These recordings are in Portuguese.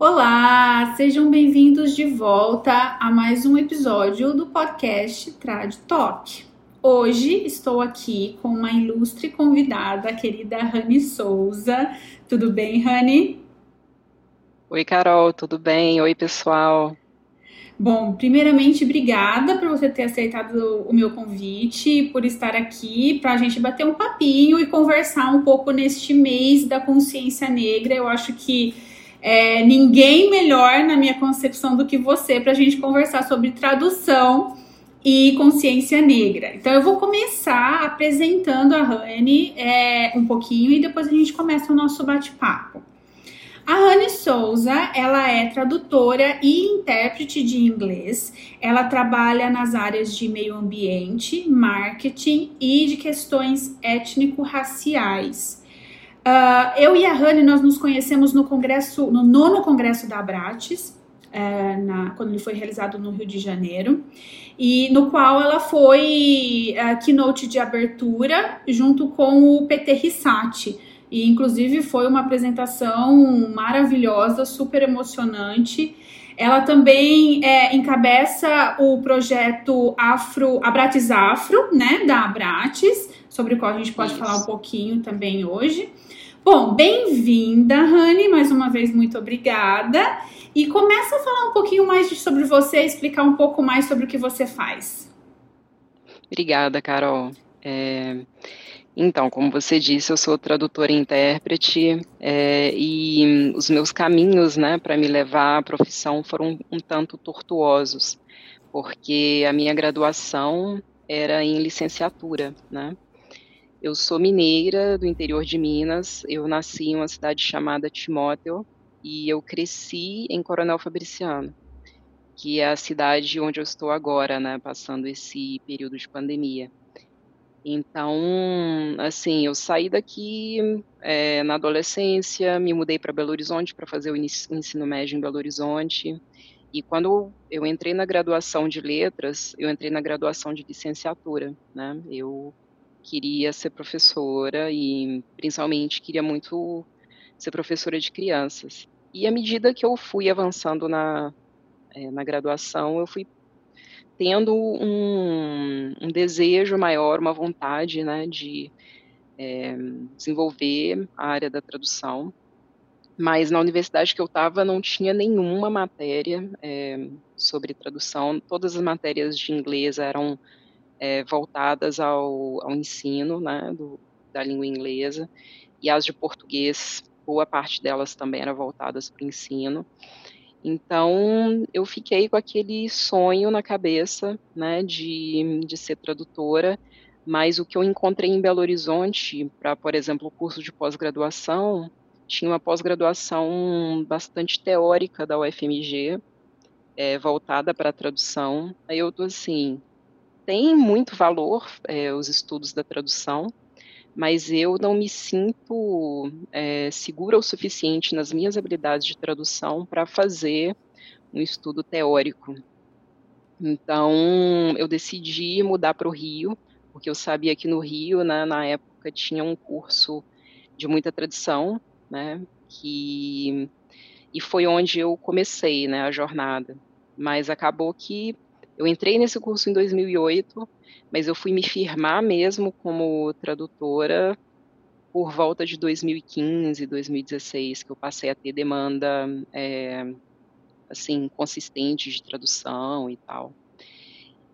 Olá, sejam bem-vindos de volta a mais um episódio do podcast Trad Talk. Hoje estou aqui com uma ilustre convidada, a querida Rani Souza. Tudo bem, Rani? Oi, Carol, tudo bem? Oi, pessoal. Bom, primeiramente, obrigada por você ter aceitado o meu convite, por estar aqui para a gente bater um papinho e conversar um pouco neste mês da consciência negra. Eu acho que é, ninguém melhor na minha concepção do que você para a gente conversar sobre tradução e consciência negra. Então eu vou começar apresentando a Rani é, um pouquinho e depois a gente começa o nosso bate-papo. A Rani Souza, ela é tradutora e intérprete de inglês. Ela trabalha nas áreas de meio ambiente, marketing e de questões étnico-raciais. Uh, eu e a Rani, nós nos conhecemos no congresso, no nono congresso da Abrates, uh, na, quando ele foi realizado no Rio de Janeiro e no qual ela foi a keynote de abertura junto com o PT Rissati. E inclusive foi uma apresentação maravilhosa, super emocionante. Ela também é, encabeça o projeto Afro, Abrates Afro, né, da Abrates, sobre o qual a gente pode Isso. falar um pouquinho também hoje. Bom, bem-vinda, Rani, mais uma vez muito obrigada. E começa a falar um pouquinho mais sobre você, explicar um pouco mais sobre o que você faz. Obrigada, Carol. É... Então, como você disse, eu sou tradutora e intérprete é, e os meus caminhos, né, para me levar à profissão foram um tanto tortuosos, porque a minha graduação era em licenciatura, né? Eu sou mineira do interior de Minas. Eu nasci em uma cidade chamada Timóteo, e eu cresci em Coronel Fabriciano, que é a cidade onde eu estou agora, né, passando esse período de pandemia. Então, assim, eu saí daqui é, na adolescência, me mudei para Belo Horizonte para fazer o ensino médio em Belo Horizonte. E quando eu entrei na graduação de letras, eu entrei na graduação de licenciatura, né? Eu queria ser professora e, principalmente, queria muito ser professora de crianças. E à medida que eu fui avançando na, é, na graduação, eu fui tendo um, um, desejo maior, uma vontade né, de é, desenvolver a área da tradução. Mas na universidade que eu estava não tinha nenhuma matéria é, sobre tradução, todas as matérias de inglês eram é, voltadas ao, ao ensino né, do, da língua inglesa, e as de português boa parte delas também era voltadas para o ensino. Então, eu fiquei com aquele sonho na cabeça, né, de, de ser tradutora, mas o que eu encontrei em Belo Horizonte, para, por exemplo, o curso de pós-graduação, tinha uma pós-graduação bastante teórica da UFMG, é, voltada para a tradução. Aí eu tô assim, tem muito valor é, os estudos da tradução, mas eu não me sinto é, segura o suficiente nas minhas habilidades de tradução para fazer um estudo teórico. Então, eu decidi mudar para o Rio, porque eu sabia que no Rio, né, na época, tinha um curso de muita tradição, né, que, e foi onde eu comecei né, a jornada. Mas acabou que eu entrei nesse curso em 2008, mas eu fui me firmar mesmo como tradutora por volta de 2015, 2016, que eu passei a ter demanda é, assim consistente de tradução e tal.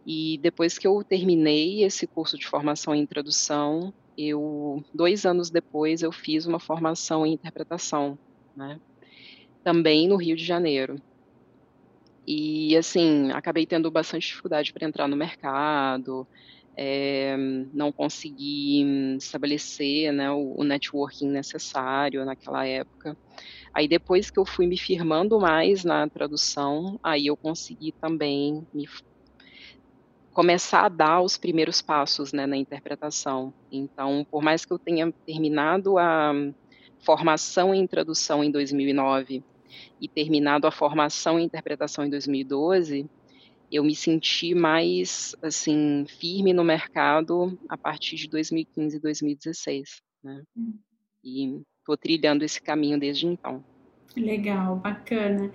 E depois que eu terminei esse curso de formação em tradução, eu dois anos depois eu fiz uma formação em interpretação, né? Também no Rio de Janeiro. E, assim, acabei tendo bastante dificuldade para entrar no mercado, é, não consegui estabelecer né, o, o, networking necessário naquela época. Aí, depois que eu fui me firmando mais na tradução, aí eu consegui também me começar a dar os primeiros passos né, na interpretação. Então, por mais que eu tenha terminado a formação em tradução em 2009 e terminado a formação em interpretação em 2012, eu me senti mais assim firme no mercado a partir de 2015 e 2016, né? Hum. E estou trilhando esse caminho desde então. Legal, bacana.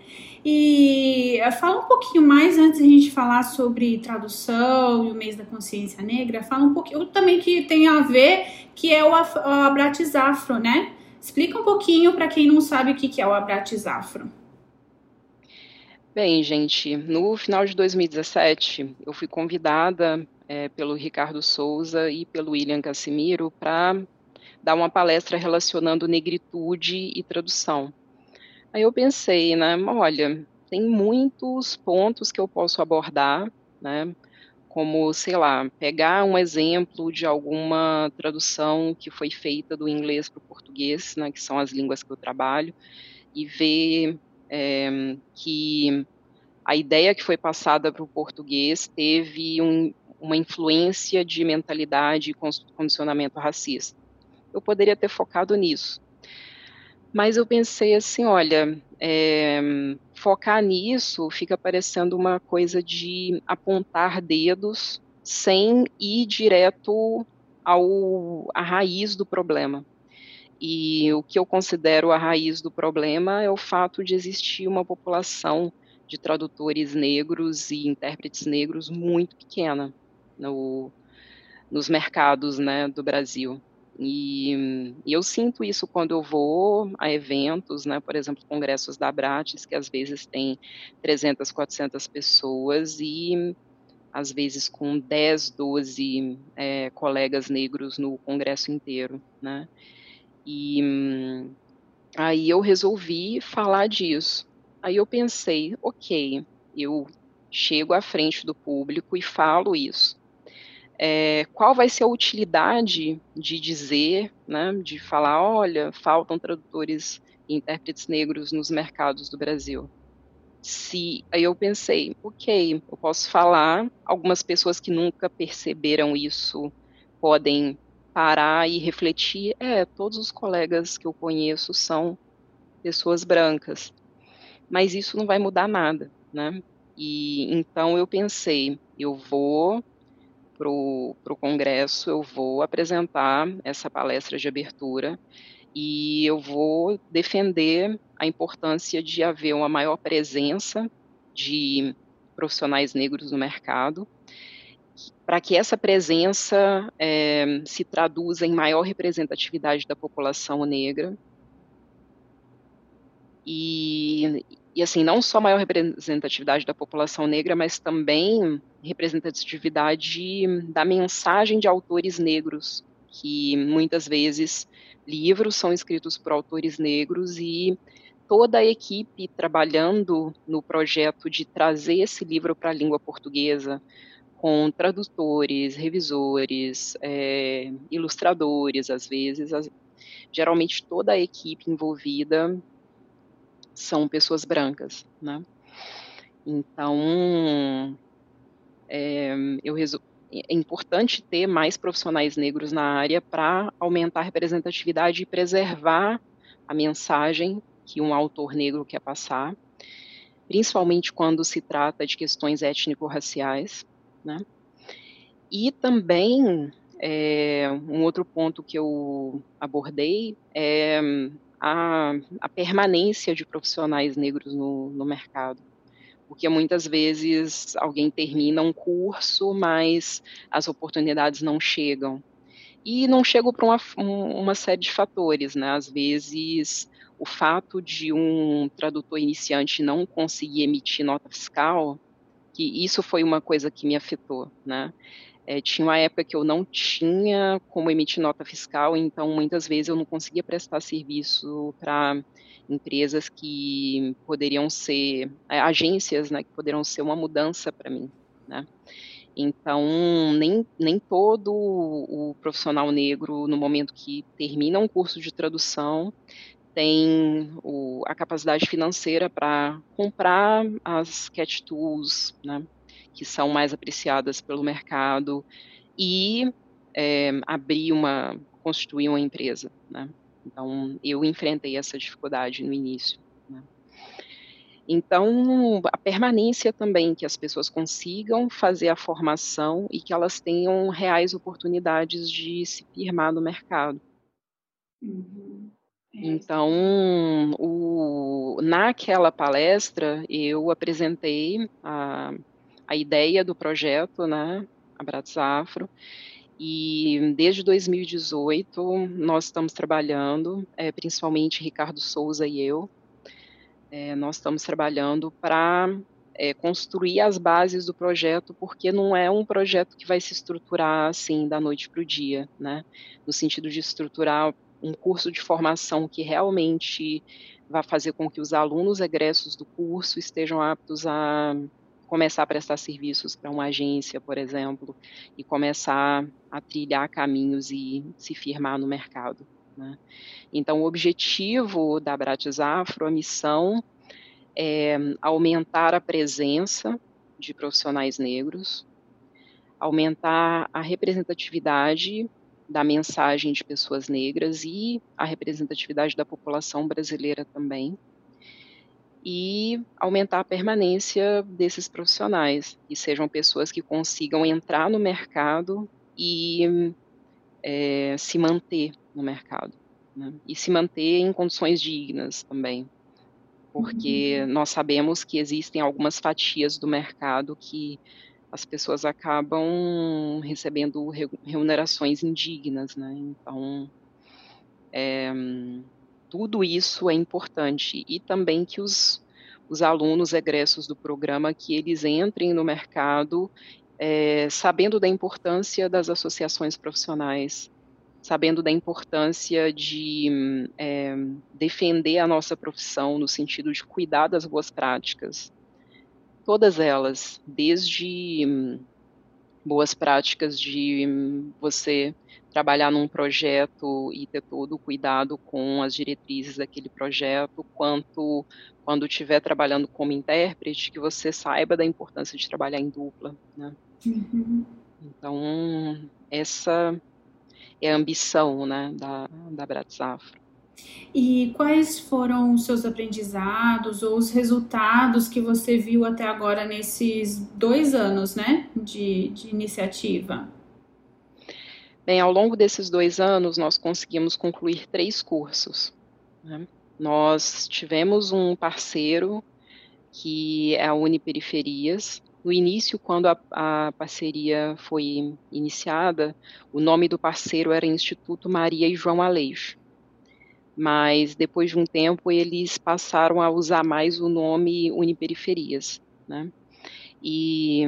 E eh, fala um pouquinho mais antes de a gente falar sobre tradução e o mês da consciência negra, fala um pouquinho também que tem a ver, que é o, o Abrates Afro, né? Explica um pouquinho para quem não sabe o que é o Abrates Afro. Bem, gente, no final de 2017, eu fui convidada é, pelo Ricardo Souza e pelo William Cassimiro para dar uma palestra relacionando negritude e tradução. Aí eu pensei, né, olha, tem muitos pontos que eu posso abordar, né, como, sei lá, pegar um exemplo de alguma tradução que foi feita do inglês para o português, né, que são as línguas que eu trabalho, e ver é, que a ideia que foi passada para o português teve um, uma influência de mentalidade e condicionamento racista. Eu poderia ter focado nisso, mas eu pensei assim, olha, é, focar nisso fica parecendo uma coisa de apontar dedos sem ir direto ao à raiz do problema. E o que eu considero a raiz do problema é o fato de existir uma população de tradutores negros e intérpretes negros muito pequena no, nos mercados né, do Brasil. E, e, eu sinto isso quando eu vou a eventos, né, por exemplo, congressos da Abrates, que às vezes tem 300, 400 pessoas e às vezes com 10, 12 é, colegas negros no congresso inteiro, né? E aí eu resolvi falar disso. Aí eu pensei, ok, eu chego à frente do público e falo isso é, qual vai ser a utilidade de dizer, né, de falar, olha, faltam tradutores e intérpretes negros nos mercados do Brasil. Se aí eu pensei, ok, eu posso falar, algumas pessoas que nunca perceberam isso podem parar e refletir, é, todos os colegas que eu conheço são pessoas brancas, mas isso não vai mudar nada, né? E então eu pensei, eu vou para o Congresso, eu vou apresentar essa palestra de abertura e eu vou defender a importância de haver uma maior presença de profissionais negros no mercado, para que essa presença é, se traduza em maior representatividade da população negra. E, e assim, não só maior representatividade da população negra, mas também representatividade da mensagem de autores negros, que muitas vezes livros são escritos por autores negros e toda a equipe trabalhando no projeto de trazer esse livro para a língua portuguesa, com tradutores, revisores, é, ilustradores, às vezes, as, geralmente toda a equipe envolvida são pessoas brancas, né? Então, é, eu é importante ter mais profissionais negros na área para aumentar a representatividade e preservar a mensagem que um autor negro quer passar, principalmente quando se trata de questões étnico-raciais, né? E também é, um outro ponto que eu abordei é a, a permanência de profissionais negros no, no mercado porque muitas vezes alguém termina um curso, mas as oportunidades não chegam. E não chegam por uma, uma série de fatores, né? Às vezes, o fato de um tradutor iniciante não conseguir emitir nota fiscal, que isso foi uma coisa que me afetou, né? É, tinha uma época que eu não tinha como emitir nota fiscal, então muitas vezes eu não conseguia prestar serviço para empresas que poderiam ser é, agências, né, que poderiam ser uma mudança para mim, né? Então, nem, nem todo o profissional negro, no momento que termina um curso de tradução, tem o, a capacidade financeira para comprar as cat tools, né? Que são mais apreciadas pelo mercado e é, abrir uma, constituir uma empresa, né? Então, eu enfrentei essa dificuldade no início. Né? Então, a permanência também, que as pessoas consigam fazer a formação e que elas tenham reais oportunidades de se firmar no mercado. Uhum. Então, o, naquela palestra, eu apresentei a, a ideia do projeto, né, Abraço Afro, e desde 2018 nós estamos trabalhando, é, principalmente Ricardo Souza e eu, é, nós estamos trabalhando para é, construir as bases do projeto, porque não é um projeto que vai se estruturar assim da noite para o dia, né? No sentido de estruturar um curso de formação que realmente vai fazer com que os alunos egressos do curso estejam aptos a começar a prestar serviços para uma agência, por exemplo, e começar a trilhar caminhos e se firmar no mercado. Né? Então, o objetivo da Bratis Afro, a missão, é aumentar a presença de profissionais negros, aumentar a representatividade da mensagem de pessoas negras e a representatividade da população brasileira também, e aumentar a permanência desses profissionais, que sejam pessoas que consigam entrar no mercado e é, se manter no mercado, né? e se manter em condições dignas também, porque uhum. nós sabemos que existem algumas fatias do mercado que as pessoas acabam recebendo remunerações indignas, né? Então, é, tudo isso é importante. E também que os, os alunos egressos do programa que eles entrem no mercado é, sabendo da importância das associações profissionais, sabendo da importância de é, defender a nossa profissão no sentido de cuidar das boas práticas, todas elas, desde boas práticas de hum, você trabalhar num projeto e ter todo o cuidado com as diretrizes daquele projeto, quanto quando estiver trabalhando como intérprete, que você saiba da importância de trabalhar em dupla, né? Uhum. Então, essa é a ambição, né, da, da Bratzafra. E quais foram os seus aprendizados ou os resultados que você viu até agora nesses dois anos, né, de, de iniciativa? Bem, ao longo desses dois anos, nós conseguimos concluir três cursos. Né? Nós tivemos um parceiro que é a Uniperiferias. No início, quando a, a parceria foi iniciada, o nome do parceiro era Instituto Maria e João Aleixo mas depois de um tempo eles passaram a usar mais o nome Uniperiferias, né? E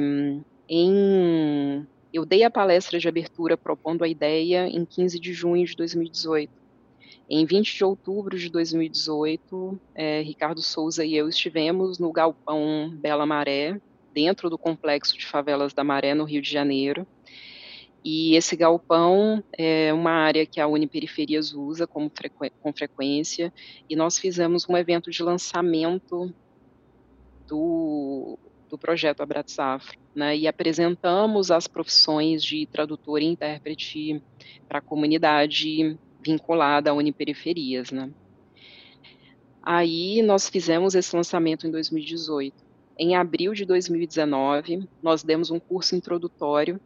em eu dei a palestra de abertura propondo a ideia em 15 de junho de 2018. Em 20 de outubro de 2018, é, Ricardo Souza e eu estivemos no Galpão Bela Maré, dentro do complexo de favelas da Maré, no Rio de Janeiro, e esse galpão é uma área que a Uniperiferias usa frequ com frequência, e nós fizemos um evento de lançamento do, do projeto Abraçafro, né, e apresentamos as profissões de tradutor e intérprete para a comunidade vinculada à Uniperiferias, né. Aí nós fizemos esse lançamento em 2018. Em abril de 2019, nós demos um curso introdutório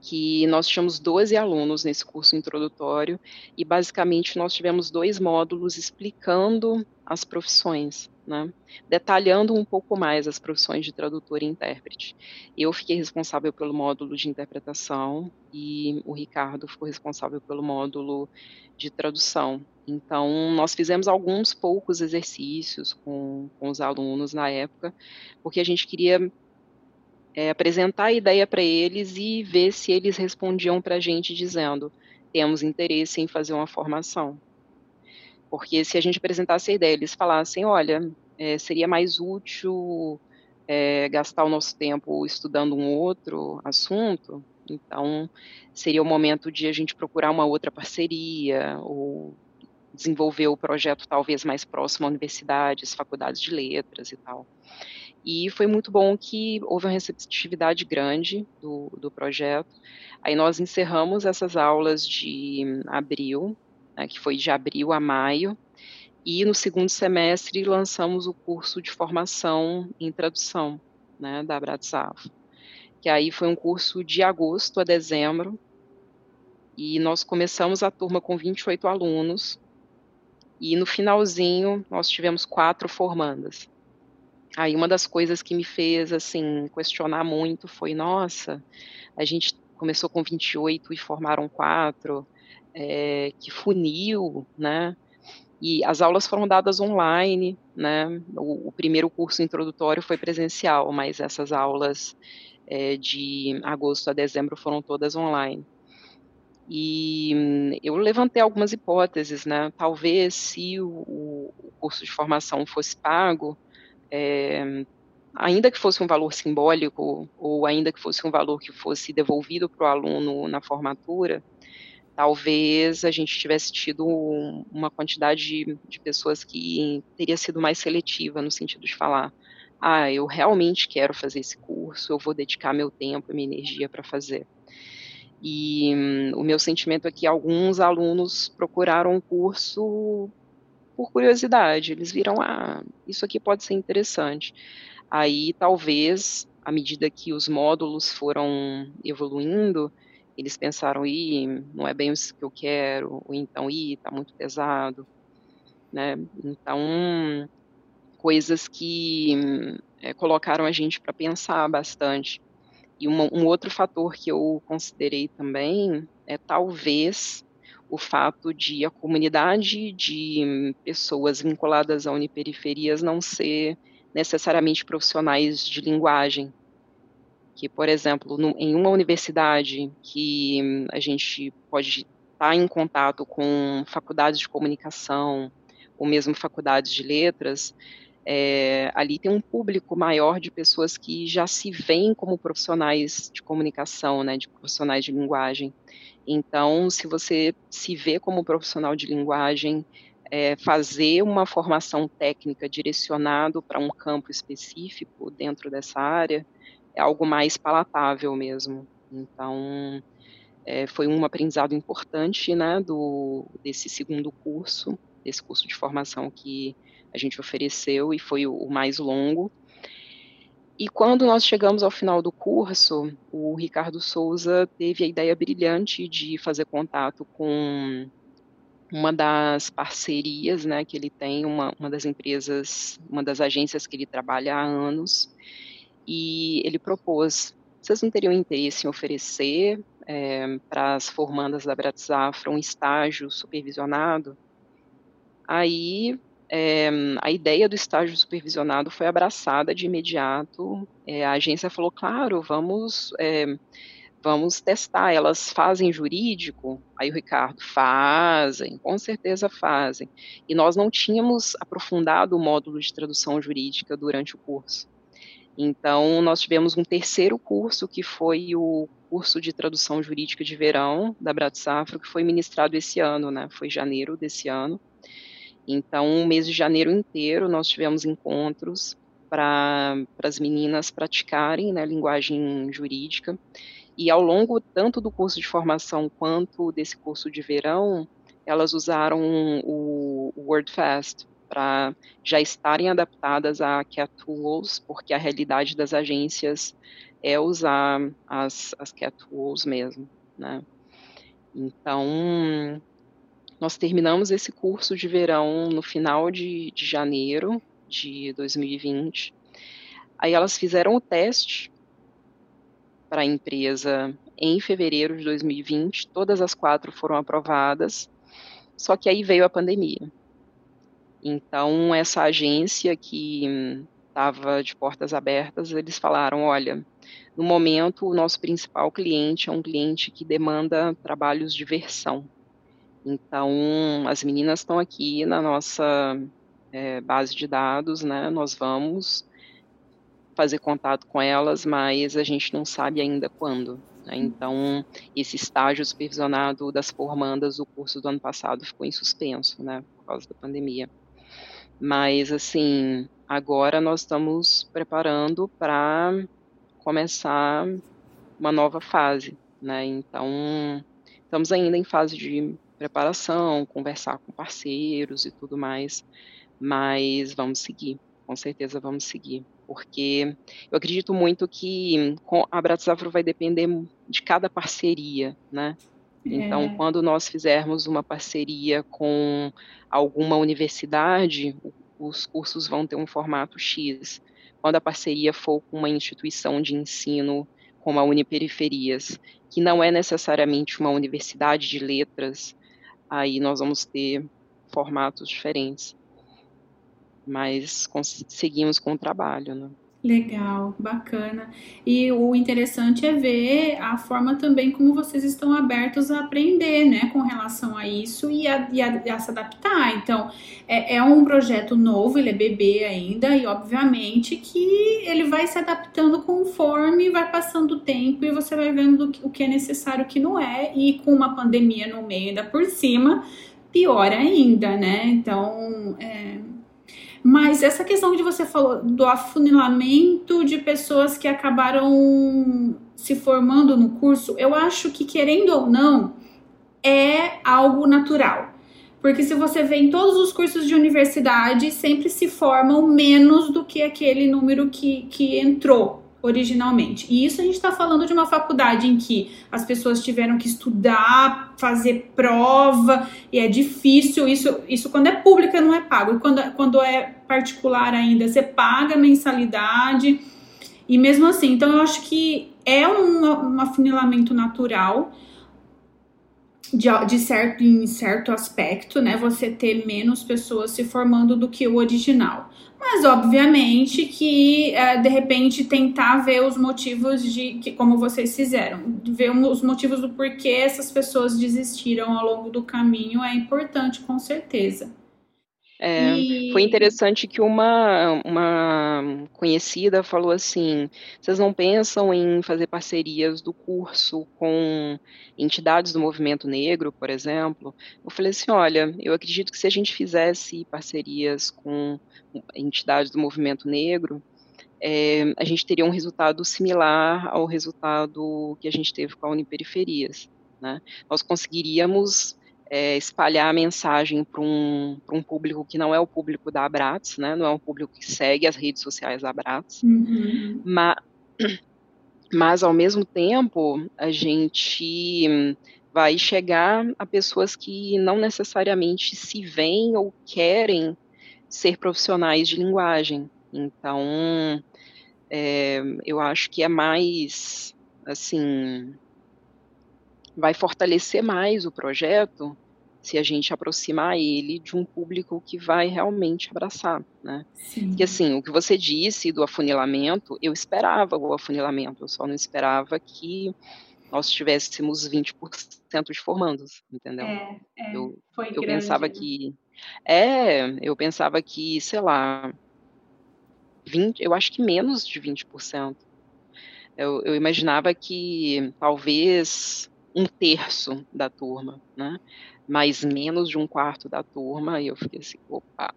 que nós tínhamos 12 alunos nesse curso introdutório e basicamente nós tivemos dois módulos explicando as profissões, né, detalhando um pouco mais as profissões de tradutor e intérprete. Eu fiquei responsável pelo módulo de interpretação e o Ricardo ficou responsável pelo módulo de tradução. Então, nós fizemos alguns poucos exercícios com, com os alunos na época, porque a gente queria é, apresentar a ideia para eles e ver se eles respondiam para a gente dizendo: temos interesse em fazer uma formação. Porque se a gente apresentasse a ideia, eles falassem: olha, é, seria mais útil é, gastar o nosso tempo estudando um outro assunto, então seria o momento de a gente procurar uma outra parceria ou desenvolver o projeto talvez mais próximo a universidades, faculdades de letras e tal. E foi muito bom que houve uma receptividade grande do, do projeto. Aí nós encerramos essas aulas de abril, né, que foi de abril a maio, e no segundo semestre lançamos o curso de formação em tradução né, da Bratzaf, que aí foi um curso de agosto a dezembro, e nós começamos a turma com 28 alunos, e no finalzinho nós tivemos quatro formandas. Aí uma das coisas que me fez assim questionar muito foi, nossa, a gente começou com 28 e formaram quatro, é, que funil, né? E as aulas foram dadas online, né? O, o primeiro curso introdutório foi presencial, mas essas aulas é, de agosto a dezembro foram todas online. E hum, eu levantei algumas hipóteses, né? Talvez se o, o curso de formação fosse pago, é, ainda que fosse um valor simbólico, ou ainda que fosse um valor que fosse devolvido para o aluno na formatura, talvez a gente tivesse tido uma quantidade de, de pessoas que teria sido mais seletiva, no sentido de falar, ah, eu realmente quero fazer esse curso, eu vou dedicar meu tempo e minha energia para fazer. E hum, o meu sentimento é que alguns alunos procuraram o curso por curiosidade, eles viram, ah, isso aqui pode ser interessante. Aí, talvez, à medida que os módulos foram evoluindo, eles pensaram, ih, não é bem isso que eu quero, ou então, ih, tá muito pesado, né? Então, coisas que é, colocaram a gente para pensar bastante. E uma, um outro fator que eu considerei também é talvez o fato de a comunidade de pessoas vinculadas a uniperiferias não ser necessariamente profissionais de linguagem, que, por exemplo, no, em uma universidade que a gente pode estar em contato com faculdades de comunicação, ou mesmo faculdades de letras, é, ali tem um público maior de pessoas que já se veem como profissionais de comunicação, né, de profissionais de linguagem. Então, se você se vê como profissional de linguagem, é, fazer uma formação técnica direcionado para um campo específico dentro dessa área, é algo mais palatável mesmo. Então, é, foi um aprendizado importante, né, do, desse segundo curso, desse curso de formação que a gente ofereceu e foi o, o mais longo. E quando nós chegamos ao final do curso, o Ricardo Souza teve a ideia brilhante de fazer contato com uma das parcerias né, que ele tem, uma, uma das empresas, uma das agências que ele trabalha há anos, e ele propôs: vocês não teriam interesse em oferecer é, para as formandas da Bratzafra um estágio supervisionado? Aí é, a ideia do estágio supervisionado foi abraçada de imediato. É, a agência falou: claro, vamos. Vamos testar, elas fazem jurídico? Aí o Ricardo, fazem, com certeza fazem. E nós não tínhamos aprofundado o módulo de tradução jurídica durante o curso. Então, nós tivemos um terceiro curso, que foi o curso de tradução jurídica de verão da Bratsafra, que foi ministrado esse ano, né? Foi janeiro desse ano. Então, o mês de janeiro inteiro, nós tivemos encontros para as meninas praticarem né, linguagem jurídica. E ao longo tanto do curso de formação quanto desse curso de verão, elas usaram o, WordFast, para já estarem adaptadas a Cat Tools, porque a realidade das agências é usar as, as Cat Tools mesmo, né? Então, nós terminamos esse curso de verão no final de, de janeiro de 2020. Aí elas fizeram o teste para a empresa em fevereiro de 2020, todas as quatro foram aprovadas, só que aí veio a pandemia. Então, essa agência que estava de portas abertas, eles falaram: olha, no momento, o nosso principal cliente é um cliente que demanda trabalhos de versão. Então, as meninas estão aqui na nossa é, base de dados, né? Nós vamos fazer contato com elas, mas a gente não sabe ainda quando. Né? Então, esse estágio supervisionado das formandas do curso do ano passado ficou em suspenso, né? Por causa da pandemia. Mas, assim, agora nós estamos preparando para começar uma nova fase, né? Então, estamos ainda em fase de preparação, conversar com parceiros e tudo mais, mas vamos seguir, com certeza vamos seguir, porque eu acredito muito que a Bratzafro vai depender de cada parceria, né? Então, é. quando nós fizermos uma parceria com alguma universidade, os cursos vão ter um formato X. Quando a parceria for com uma instituição de ensino como a Uniperiferias, que não é necessariamente uma universidade de letras, aí nós vamos ter formatos diferentes. Mas seguimos com o trabalho, né? Legal, bacana. E o interessante é ver a forma também como vocês estão abertos a aprender, né, com relação a isso e a, e a, a se adaptar. Então, é, é, um projeto novo, ele é bebê ainda, e obviamente que ele vai se adaptando conforme vai passando o tempo e você vai vendo o que é necessário o que não é, e com uma pandemia no meio ainda por cima, pior ainda, né? Então, é mas essa questão de você falou do afunilamento de pessoas que acabaram se formando no curso, eu acho que querendo ou não é algo natural. Porque se você vê em todos os cursos de universidade, sempre se formam menos do que aquele número que, que entrou originalmente. E isso a gente está falando de uma faculdade em que as pessoas tiveram que estudar, fazer prova, e é difícil. Isso, isso quando é pública não é pago. E quando, quando é particular ainda, você paga mensalidade. E mesmo assim, então eu acho que é um, um afunilamento natural. De, de, certo em certo aspecto, né? Você ter menos pessoas se formando do que o original. Mas obviamente que é, de repente tentar ver os motivos de que como vocês fizeram, ver os motivos do porquê essas pessoas desistiram ao longo do caminho é importante com certeza. É, e... Foi interessante que uma, uma conhecida falou assim: vocês não pensam em fazer parcerias do curso com entidades do movimento negro, por exemplo? Eu falei assim: olha, eu acredito que se a gente fizesse parcerias com entidades do movimento negro, é, a gente teria um resultado similar ao resultado que a gente teve com a Uniperiferias. Né? Nós conseguiríamos é, espalhar a mensagem para um, um público que não é o público da Abrats, né? não é um público que segue as redes sociais da Abrats, uhum. mas, mas, ao mesmo tempo, a gente vai chegar a pessoas que não necessariamente se veem ou querem ser profissionais de linguagem. Então, é, eu acho que é mais, assim, vai fortalecer mais o projeto se a gente aproximar ele de um público que vai realmente abraçar, né? Sim. Porque assim, o que você disse do afunilamento, eu esperava o afunilamento, eu só não esperava que nós tivéssemos 20% de formandos, entendeu? É, é, eu, foi eu pensava que é, eu pensava que, sei lá, 20, eu acho que menos de 20%. Eu, eu imaginava que talvez um terço da turma, né? Mas menos de um quarto da turma, e eu fiquei assim, opa.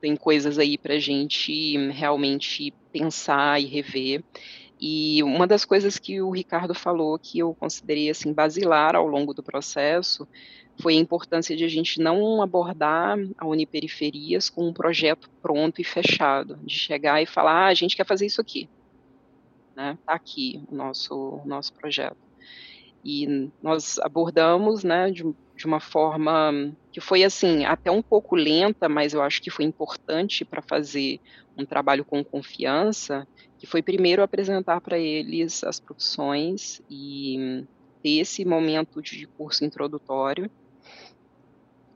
Tem coisas aí para gente realmente pensar e rever. E uma das coisas que o Ricardo falou que eu considerei assim basilar ao longo do processo foi a importância de a gente não abordar a Uniperiferias com um projeto pronto e fechado, de chegar e falar, ah, a gente quer fazer isso aqui, né? Tá aqui o nosso nosso projeto. E nós abordamos, né, de, de uma forma que foi assim até um pouco lenta, mas eu acho que foi importante para fazer um trabalho com confiança, que foi primeiro apresentar para eles as profissões e ter esse momento de curso introdutório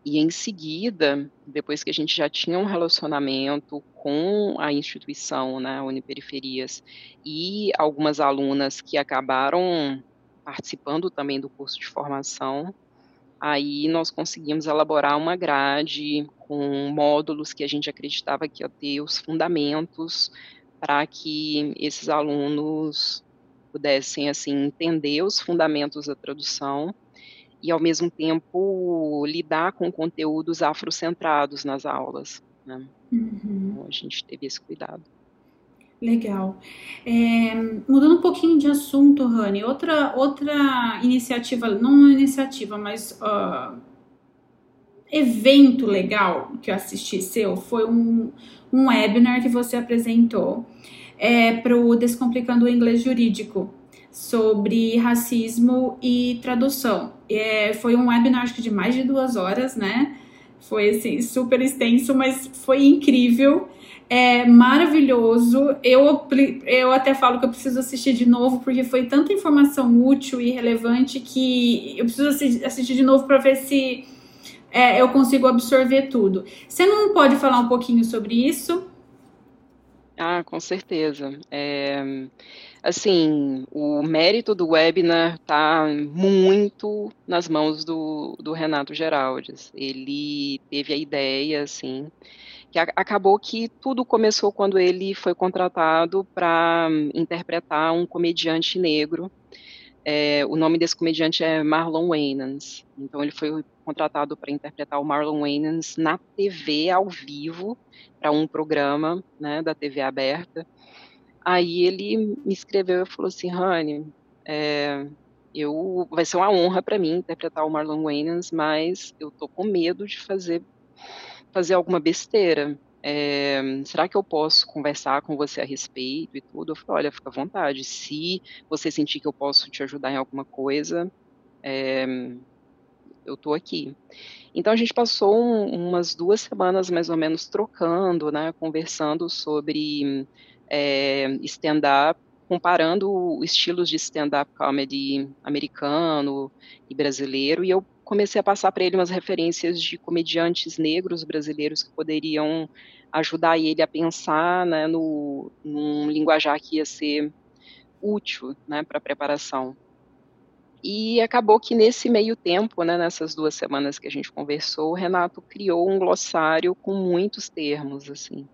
e em seguida, depois que a gente já tinha um relacionamento com a instituição, né, Uniperiferias, e algumas alunas que acabaram participando também do curso de formação, aí nós conseguimos elaborar uma grade com módulos que a gente acreditava que ia ter os fundamentos para que esses alunos pudessem assim entender os fundamentos da tradução e, ao mesmo tempo, lidar com conteúdos afrocentrados nas aulas. Né? Uhum. Então, a gente teve esse cuidado. Legal. É, mudando um pouquinho de assunto, Rani, outra, outra iniciativa, não uma iniciativa, mas uh, evento legal que eu assisti seu foi um, um webinar que você apresentou é, para o Descomplicando o Inglês Jurídico sobre racismo e tradução. É, foi um webinar de mais de duas horas, né? Foi assim, super extenso, mas foi incrível. É maravilhoso. Eu, eu até falo que eu preciso assistir de novo, porque foi tanta informação útil e relevante que eu preciso assistir de novo para ver se é, eu consigo absorver tudo. Você não pode falar um pouquinho sobre isso? Ah, com certeza. É, assim, o mérito do webinar está muito nas mãos do, do Renato Geraldes. Ele teve a ideia, assim, que a, acabou que tudo começou quando ele foi contratado para interpretar um comediante negro. É, o nome desse comediante é Marlon Wayans. Então ele foi contratado para interpretar o Marlon Wayans na TV ao vivo para um programa né, da TV aberta. Aí ele me escreveu e falou assim, Rani, é, eu vai ser uma honra para mim interpretar o Marlon Wayans, mas eu tô com medo de fazer fazer alguma besteira. É, será que eu posso conversar com você a respeito e tudo? Eu falei, olha, fica à vontade. Se você sentir que eu posso te ajudar em alguma coisa, é, eu tô aqui. Então a gente passou um, umas duas semanas mais ou menos trocando, né, conversando sobre é, stand-up, comparando estilos de stand-up comedy americano e brasileiro, e eu comecei a passar para ele umas referências de comediantes negros brasileiros que poderiam ajudar ele a pensar né, no, num linguajar que ia ser útil né, para a preparação. E acabou que nesse meio tempo, né, nessas duas semanas que a gente conversou, o Renato criou um glossário com muitos termos, assim.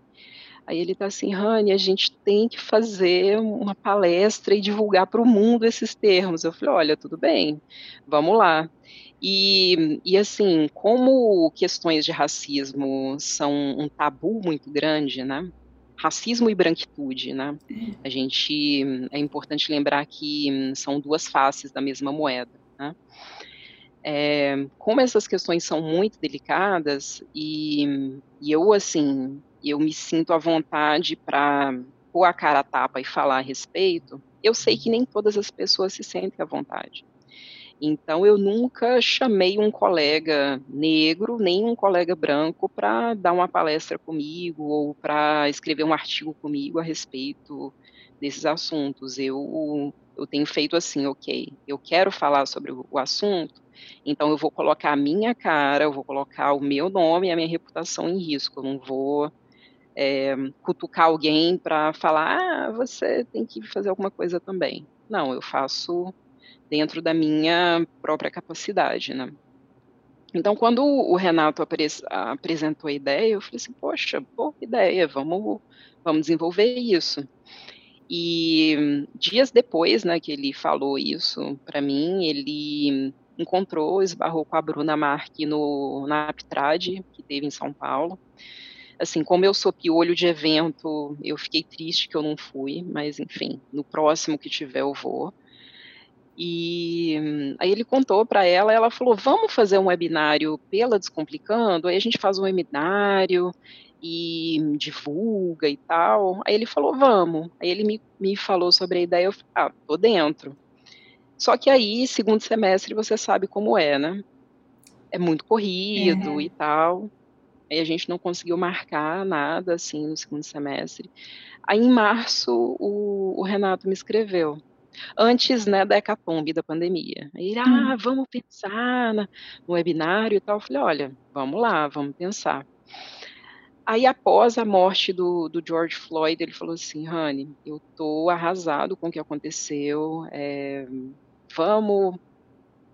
Aí ele tá assim, Rani, a gente tem que fazer uma palestra e divulgar para o mundo esses termos. Eu falei, olha, tudo bem, vamos lá. E, e assim, como questões de racismo são um tabu muito grande, né? racismo e branquitude, né? A gente é importante lembrar que são duas faces da mesma moeda, né? É, como essas questões são muito delicadas e, e eu assim eu me sinto à vontade para pôr a cara a tapa e falar a respeito, eu sei que nem todas as pessoas se sentem à vontade. Então, eu nunca chamei um colega negro, nem um colega branco, para dar uma palestra comigo ou para escrever um artigo comigo a respeito desses assuntos. Eu, eu tenho feito assim, ok, eu quero falar sobre o, assunto, então eu vou colocar a minha cara, eu vou colocar o meu nome e a minha reputação em risco. Eu não vou é, cutucar alguém para falar, ah, você tem que fazer alguma coisa também. Não, eu faço dentro da minha própria capacidade, né? Então, quando o Renato apres apresentou a ideia, eu falei assim, poxa, boa ideia, vamos, vamos desenvolver isso. E dias depois, né, que ele falou isso para mim, ele encontrou, esbarrou com a Bruna Marque no, na Aptrad, que teve em São Paulo. Assim, como eu sou piolho de evento, eu fiquei triste que eu não fui, mas enfim, no próximo que tiver eu vou. E aí ele contou para ela, ela falou: "Vamos fazer um webinário pela Descomplicando". Aí a gente faz um webinário e divulga e tal. Aí ele falou: "Vamos". Aí ele me, me falou sobre a ideia, eu falei: "Ah, tô dentro". Só que aí, segundo semestre, você sabe como é, né? É muito corrido uhum. e tal. Aí a gente não conseguiu marcar nada assim no segundo semestre. Aí em março o, o Renato me escreveu antes né, da hecatombe da pandemia. Aí, ah, hum. vamos pensar no webinário e tal. Eu falei, olha, vamos lá, vamos pensar. Aí, após a morte do, do George Floyd, ele falou assim, Honey, eu tô arrasado com o que aconteceu, é, vamos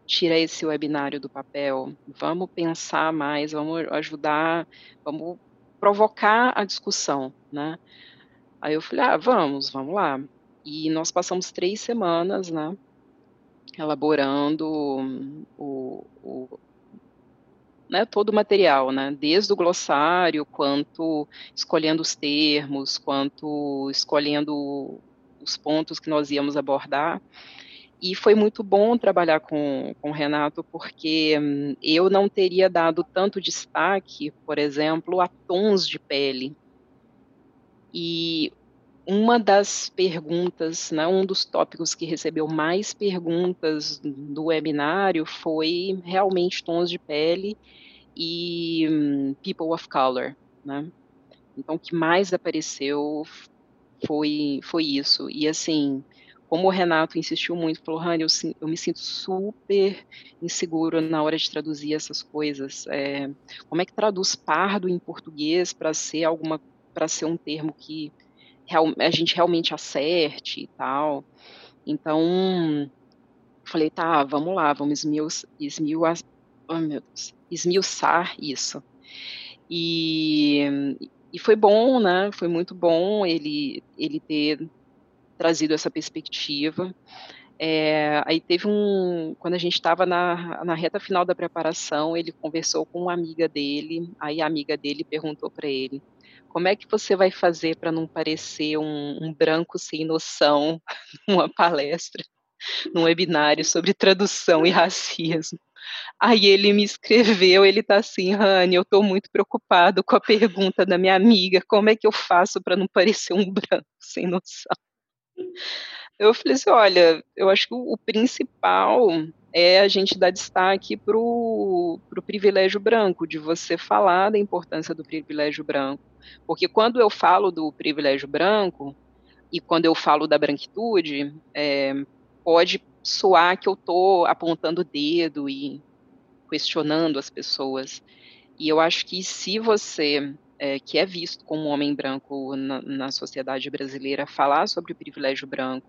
tirar esse webinário do papel, vamos pensar mais, vamos ajudar, vamos provocar a discussão, né? Aí eu falei, ah, vamos, vamos lá. E nós passamos três semanas, né, elaborando o, o né, todo o material, né, desde o glossário, quanto escolhendo os termos, quanto escolhendo os pontos que nós íamos abordar. E foi muito bom trabalhar com, com o Renato, porque hum, eu não teria dado tanto destaque, por exemplo, a tons de pele. E uma das perguntas, né, um dos tópicos que recebeu mais perguntas do webinário foi realmente tons de pele e um, people of color, né? Então, o que mais apareceu foi, foi isso. E assim, como o Renato insistiu muito, falou, Rani, eu, eu, me sinto super inseguro na hora de traduzir essas coisas. É, como é que traduz pardo em português para ser alguma, para ser um termo que real, a gente realmente acerte e tal. Então, falei, tá, vamos lá, vamos esmil, esmil, oh, meu Deus, esmiuçar isso. E, e foi bom, né? Foi muito bom ele, ele ter trazido essa perspectiva. É, aí teve um, quando a gente estava na, na reta final da preparação, ele conversou com uma amiga dele, aí a amiga dele perguntou para ele, como é que você vai fazer para não parecer um, um, branco sem noção numa palestra, num webinário sobre tradução e racismo? Aí ele me escreveu, ele tá assim, Rani, eu estou muito preocupado com a pergunta da minha amiga, como é que eu faço para não parecer um branco sem noção? Eu falei assim, olha, eu acho que o, principal é a gente dar destaque para o privilégio branco, de você falar da importância do privilégio branco. Porque quando eu falo do privilégio branco, e quando eu falo da branquitude, é, pode soar que eu estou apontando o dedo e questionando as pessoas. E eu acho que se você é, que é visto como um homem branco na, na, sociedade brasileira, falar sobre o privilégio branco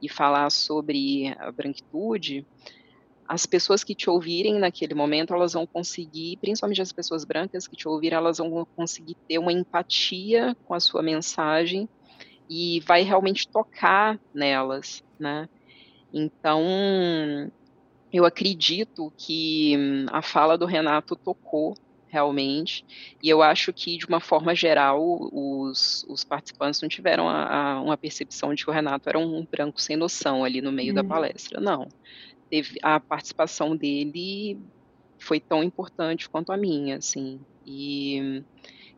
e falar sobre a branquitude, as pessoas que te ouvirem naquele momento, elas vão conseguir, principalmente as pessoas brancas que te ouvirem, elas vão conseguir ter uma empatia com a sua mensagem e vai realmente tocar nelas, né? Então, eu acredito que a fala do Renato tocou realmente. E eu acho que, de uma forma geral, os, os participantes não tiveram a, a, uma percepção de que o Renato era um branco sem noção ali no meio da uhum. palestra. Não. Teve, a participação dele foi tão importante quanto a minha, assim. E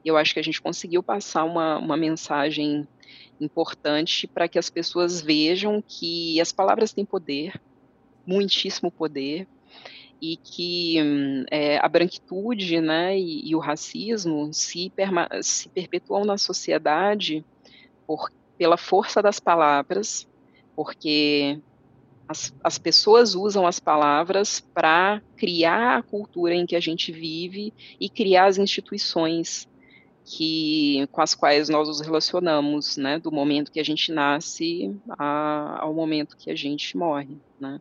eu acho que a gente conseguiu passar uma, uma mensagem importante para que as pessoas vejam que as palavras têm poder, muitíssimo poder, e que é, a branquitude né, e, e, o racismo se, se perpetuam na sociedade por, pela força das palavras, porque as, as pessoas usam as palavras para criar a cultura em que a gente vive e criar as instituições que, com as quais nós nos relacionamos, né, do momento que a gente nasce a, ao momento que a gente morre, né.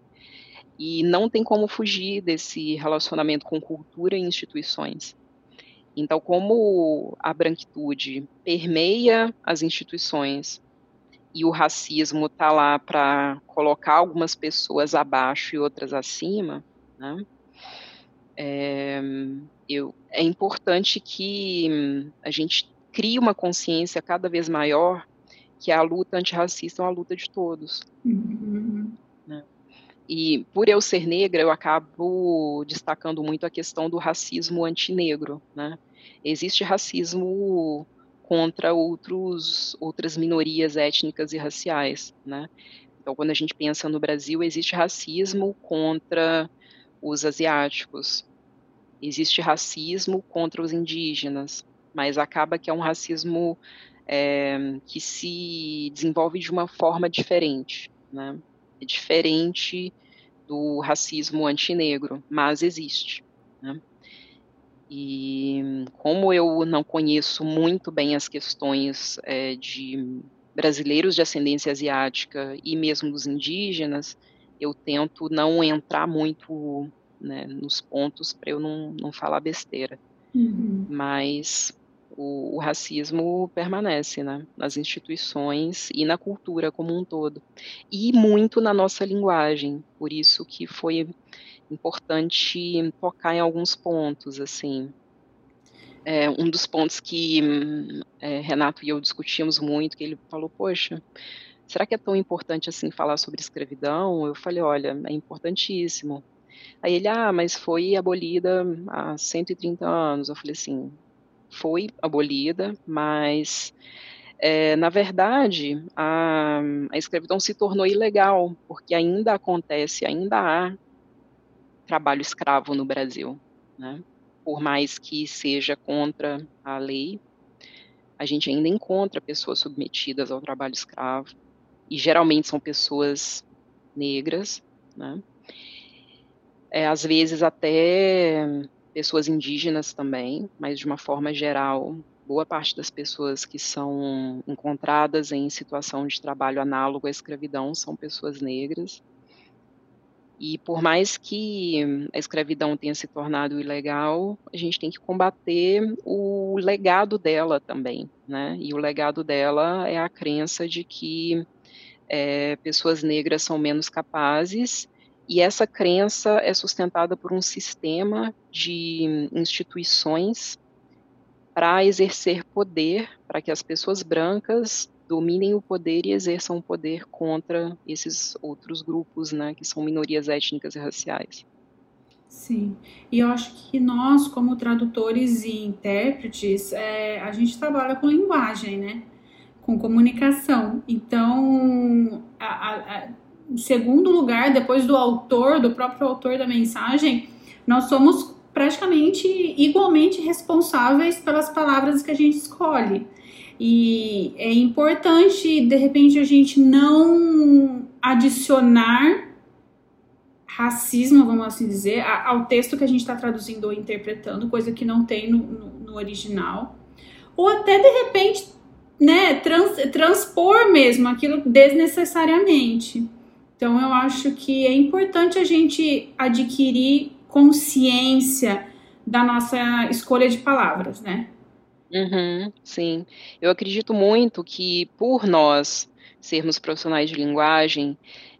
E não tem como fugir desse relacionamento com cultura e instituições. Então, como a branquitude permeia as instituições e o racismo está lá para colocar algumas pessoas abaixo e outras acima, né? É, eu, é importante que a gente crie uma consciência cada vez maior que a luta antirracista é uma luta de todos. Uhum. Né? E por eu ser negra, eu acabo destacando muito a questão do racismo antinegro, né? Existe racismo contra outros, outras minorias étnicas e raciais, né? Então, quando a gente pensa no Brasil, existe racismo contra os asiáticos, existe racismo contra os indígenas, mas acaba que é um racismo é, que se desenvolve de uma forma diferente, né? É diferente do racismo antinegro, mas existe. Né? E como eu não conheço muito bem as questões é, de brasileiros de ascendência asiática e mesmo dos indígenas, eu tento não entrar muito né, nos pontos para eu não, não falar besteira. Uhum. Mas o, o, racismo permanece né, nas instituições e na cultura como um todo. E muito na nossa linguagem, por isso que foi importante tocar em alguns pontos, assim. É, um dos pontos que é, Renato e eu discutimos muito, que ele falou, poxa, será que é tão importante assim falar sobre escravidão? Eu falei, olha, é importantíssimo. Aí ele, ah, mas foi abolida há 130 anos. Eu falei assim, foi abolida, mas É, na verdade, a, a escravidão se tornou ilegal, porque ainda acontece, ainda há trabalho escravo no Brasil, né? Por mais que seja contra a lei, a gente ainda encontra pessoas submetidas ao trabalho escravo, e geralmente são pessoas negras, né? É, às vezes até pessoas indígenas também, mas de uma forma geral, boa parte das pessoas que são encontradas em situação de trabalho análogo à escravidão são pessoas negras. E por mais que a escravidão tenha se tornado ilegal, a gente tem que combater o legado dela também, né? E o legado dela é a crença de que é, pessoas negras são menos capazes, e essa crença é sustentada por um sistema de instituições para exercer poder, para que as pessoas brancas dominem o poder e exerçam o poder contra esses outros grupos, né, que são minorias étnicas e raciais. Sim, e eu acho que nós, como tradutores e intérpretes, é, a gente trabalha com linguagem, né? Com comunicação. Então, a, a, a, em segundo lugar, depois do autor, do próprio autor da mensagem, nós somos praticamente igualmente responsáveis pelas palavras que a gente escolhe. E é importante, de repente, a gente não adicionar racismo, vamos assim dizer, ao texto que a gente está traduzindo ou interpretando, coisa que não tem no, no, no original. Ou até, de repente, né, trans, transpor mesmo aquilo desnecessariamente. Então, eu acho que é importante a gente adquirir consciência da nossa escolha de palavras, né? Uhum, sim. Eu acredito muito que por nós sermos profissionais de linguagem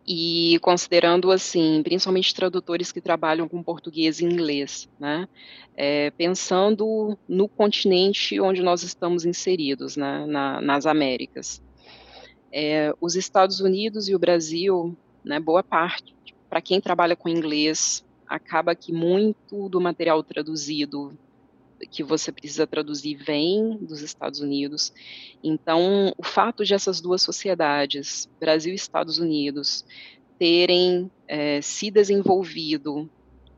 e considerando assim, principalmente tradutores que trabalham com português e inglês, né? É, pensando no continente onde nós estamos inseridos, né? Na, nas Américas. É, os Estados Unidos e o Brasil, né? Boa parte, para quem trabalha com inglês, acaba que muito do material traduzido que você precisa traduzir vem dos Estados Unidos. Então, o fato de essas duas sociedades, Brasil e Estados Unidos, terem é, se desenvolvido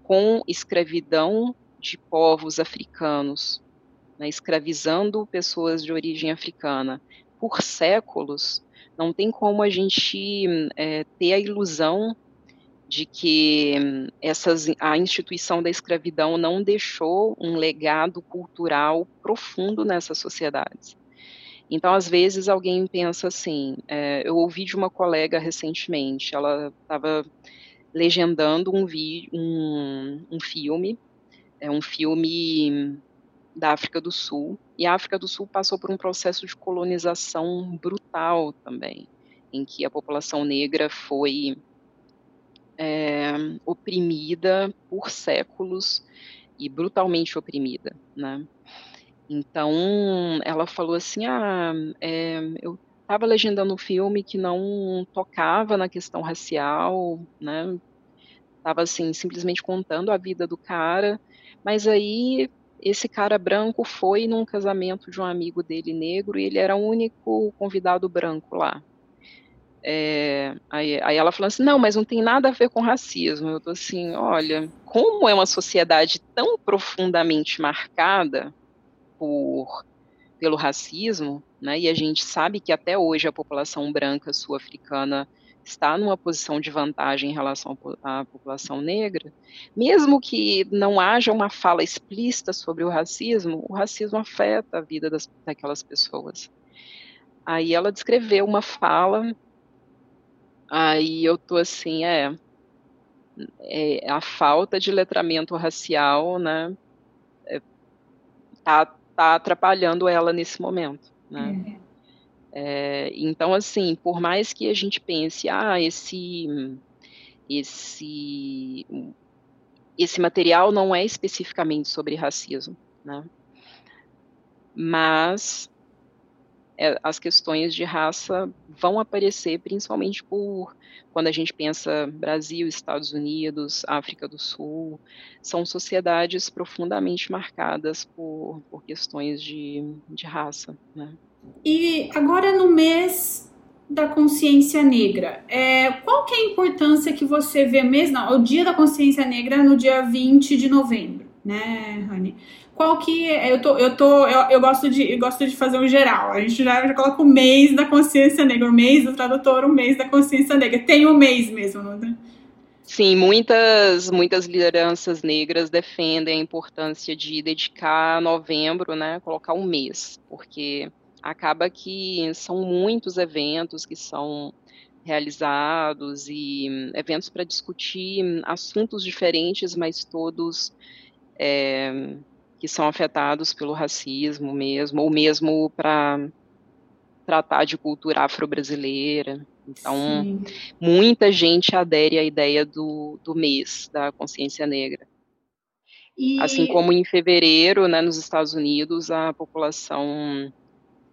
com escravidão de povos africanos, né, escravizando pessoas de origem africana por séculos, não tem como a gente é, ter a ilusão de que essas, a instituição da escravidão não deixou um legado cultural profundo nessas sociedades. Então, às vezes, alguém pensa assim: é, eu ouvi de uma colega recentemente, ela estava legendando um, vi, um, um filme, é um filme da África do Sul, e a África do Sul passou por um processo de colonização brutal também, em que a população negra foi é, oprimida por séculos e brutalmente oprimida, né? Então, ela falou assim, ah, é, eu estava legendando um filme que não tocava na questão racial, né? Estava assim simplesmente contando a vida do cara, mas aí esse cara branco foi num casamento de um amigo dele negro e ele era o único convidado branco lá. É, aí, aí, ela falou assim, não, mas não tem nada a ver com racismo. Eu tô assim, olha, como é uma sociedade tão profundamente marcada por pelo racismo, né? E a gente sabe que até hoje a população branca sul-africana está numa posição de vantagem em relação à população negra, mesmo que não haja uma fala explícita sobre o racismo, o racismo afeta a vida das, daquelas pessoas. Aí ela descreveu uma fala Aí eu tô assim, é, é a falta de letramento racial, né, é, tá, tá atrapalhando ela nesse momento, né. Uhum. É, então, assim, por mais que a gente pense, ah, esse, esse, esse material não é especificamente sobre racismo, né, mas é, as questões de raça vão aparecer principalmente por quando a gente pensa Brasil, Estados Unidos, África do Sul, são sociedades profundamente marcadas por, por questões de, de raça, né? E agora no mês da consciência negra, é, qual que é a importância que você vê mesmo, o dia da consciência negra no dia 20 de novembro, né, Rani? Qual que é, eu tô, eu tô, eu, eu, gosto de, eu gosto de fazer um geral. A gente já, já coloca o mês da consciência negra, o mês do tradutor, o mês da consciência negra. Tem um mês mesmo, não tem? Sim, muitas, muitas lideranças negras defendem a importância de dedicar novembro, né, colocar um mês, porque acaba que são muitos eventos que são realizados e eventos para discutir assuntos diferentes, mas todos é, que são afetados pelo racismo mesmo, ou mesmo para tratar de cultura afro-brasileira. Então, Sim. muita gente adere à ideia do, do mês da consciência negra. E... Assim como em fevereiro, né, nos Estados Unidos, a população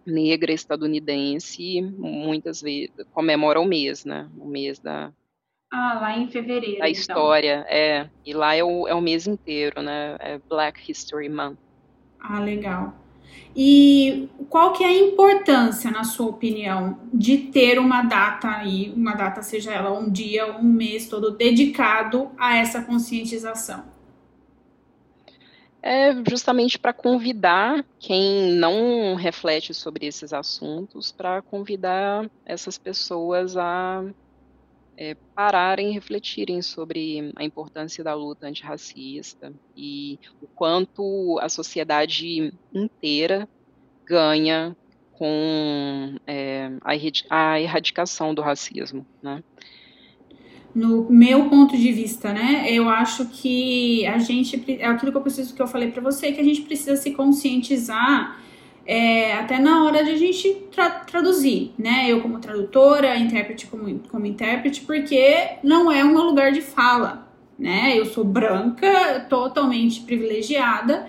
negra estadunidense muitas vezes comemora o mês, né? O mês da ah, lá em fevereiro. A então. história, é. E lá é o, é o mês inteiro, né? É Black History Month. Ah, legal. E qual que é a importância, na sua opinião, de ter uma data aí, uma data, seja ela um dia, um mês todo, dedicado a essa conscientização? É justamente para convidar quem não reflete sobre esses assuntos, para convidar essas pessoas a é, pararem e refletirem sobre a importância da luta antirracista e o quanto a sociedade inteira ganha com é, a erradicação do racismo, né? No meu ponto de vista, né, eu acho que a gente é aquilo que eu preciso que eu falei para você que a gente precisa se conscientizar é, até na hora de a gente tra traduzir, né? Eu como tradutora, intérprete como, como intérprete, porque não é meu lugar de fala, né? Eu sou branca, totalmente privilegiada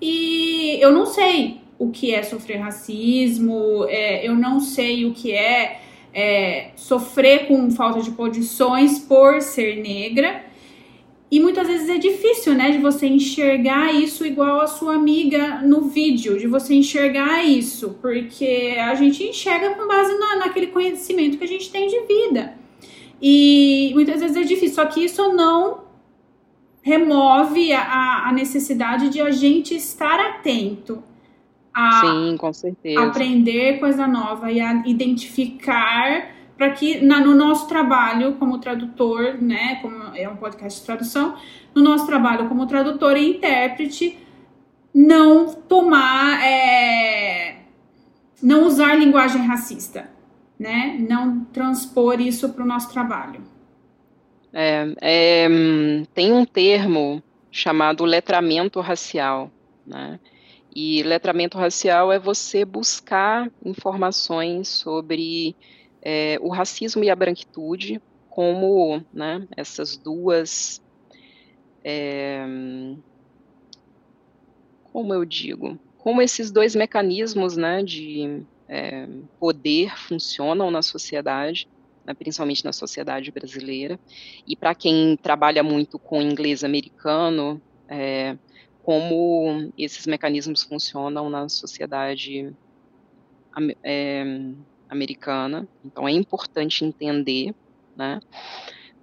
e eu não sei o que é sofrer racismo, é, eu não sei o que é, é sofrer com falta de condições por ser negra. E muitas vezes é difícil, né, de você enxergar isso igual a sua amiga no vídeo, de você enxergar isso, porque a gente enxerga com base na, naquele conhecimento que a gente tem de vida. E muitas vezes é difícil, só que isso não remove a, a necessidade de a gente estar atento a Sim, com certeza. aprender coisa nova e a identificar para que na, no nosso trabalho como tradutor, né, como é um podcast de tradução, no nosso trabalho como tradutor e intérprete, não tomar, é, não usar linguagem racista, né, não transpor isso para o nosso trabalho. É, é, tem um termo chamado letramento racial, né? E letramento racial é você buscar informações sobre é, o racismo e a branquitude como né, essas duas, é, como eu digo, como esses dois mecanismos né, de é, poder funcionam na sociedade, né, principalmente na sociedade brasileira, e para quem trabalha muito com inglês americano, é, como esses mecanismos funcionam na sociedade é, americana. Então é importante entender, né?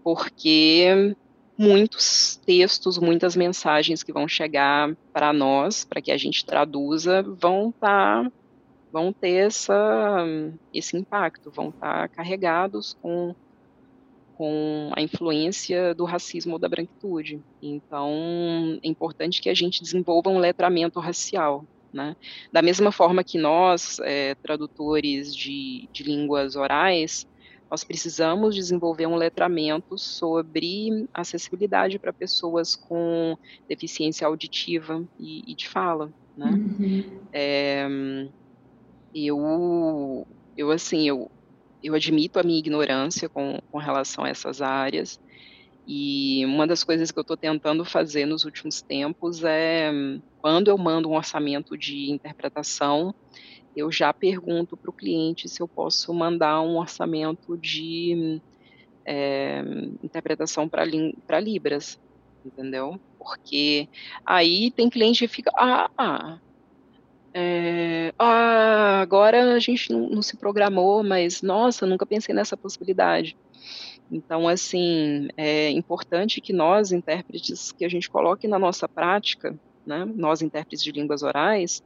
Porque muitos textos, muitas mensagens que vão chegar para nós, para que a gente traduza, vão tá, vão ter essa, esse impacto, vão estar tá carregados com, com a influência do racismo ou da branquitude. Então, é importante que a gente desenvolva um letramento racial, né? Da mesma forma que nós, é, tradutores de, de línguas orais, nós precisamos desenvolver um letramento sobre acessibilidade para pessoas com deficiência auditiva e, e de fala, né? Uhum. É, eu, eu assim, eu, eu admito a minha ignorância com, com relação a essas áreas e uma das coisas que eu estou tentando fazer nos últimos tempos é, quando eu mando um orçamento de interpretação, eu já pergunto para o cliente se eu posso mandar um orçamento de é, interpretação para Libras, entendeu? Porque aí tem cliente que fica, ah, ah é, ah, agora a gente não, não, se programou, mas nossa, nunca pensei nessa possibilidade. Então, assim, é importante que nós, intérpretes, que a gente coloque na nossa prática, né, nós, intérpretes de línguas orais,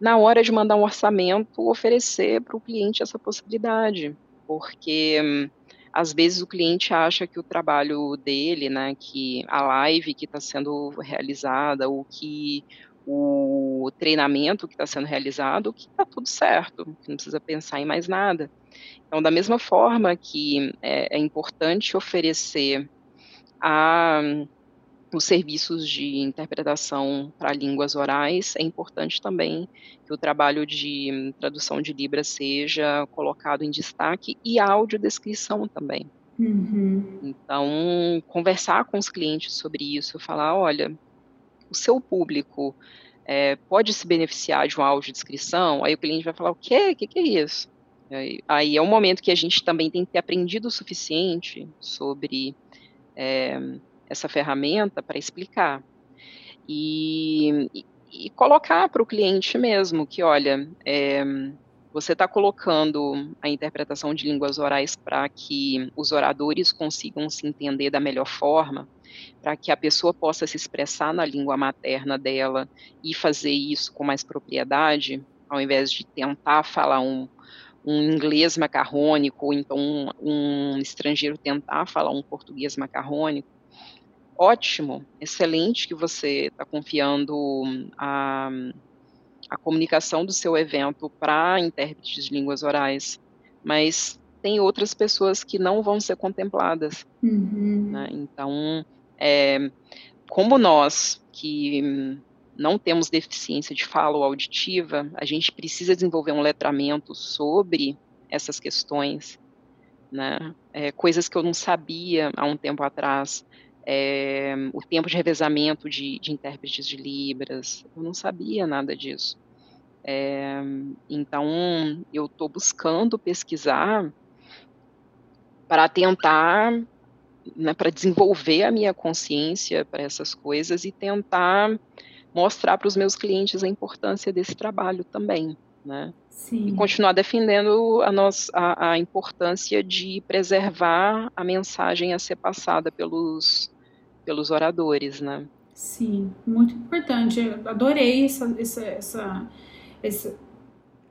na hora de mandar um orçamento, oferecer para o cliente essa possibilidade, porque às vezes o cliente acha que o trabalho dele, né, que a live que está sendo realizada, ou que o treinamento que está sendo realizado, que está tudo certo, que não precisa pensar em mais nada. Então, da mesma forma que é, é importante oferecer a, os serviços de interpretação para línguas orais, é importante também que o trabalho de tradução de Libras seja colocado em destaque e a audiodescrição também. Uhum. Então, conversar com os clientes sobre isso, falar, olha, o seu público é, pode se beneficiar de uma audiodescrição, aí o cliente vai falar, o quê? O que, que é isso? Aí, aí é um momento que a gente também tem que ter aprendido o suficiente sobre é, essa ferramenta para explicar. E, e, e colocar para o cliente mesmo que, olha, é, você está colocando a interpretação de línguas orais para que os oradores consigam se entender da melhor forma, para que a pessoa possa se expressar na língua materna dela e fazer isso com mais propriedade, ao invés de tentar falar um, um inglês macarrônico, ou então um, um estrangeiro tentar falar um português macarrônico. Ótimo, excelente que você está confiando a, a comunicação do seu evento para intérpretes de línguas orais, mas tem outras pessoas que não vão ser contempladas. Uhum. Né? Então, é, como nós que não temos deficiência de fala ou auditiva, a gente precisa desenvolver um letramento sobre essas questões, né? É, coisas que eu não sabia há um tempo atrás. É, o tempo de revezamento de, de, intérpretes de Libras, eu não sabia nada disso. É, então, eu estou buscando pesquisar para tentar né, para desenvolver a minha consciência para essas coisas e tentar mostrar para os meus clientes a importância desse trabalho também, né? Sim. E continuar defendendo a, nossa, a, a importância de preservar a mensagem a ser passada pelos, pelos oradores, né? Sim, muito importante. Eu adorei essa, essa, essa, essa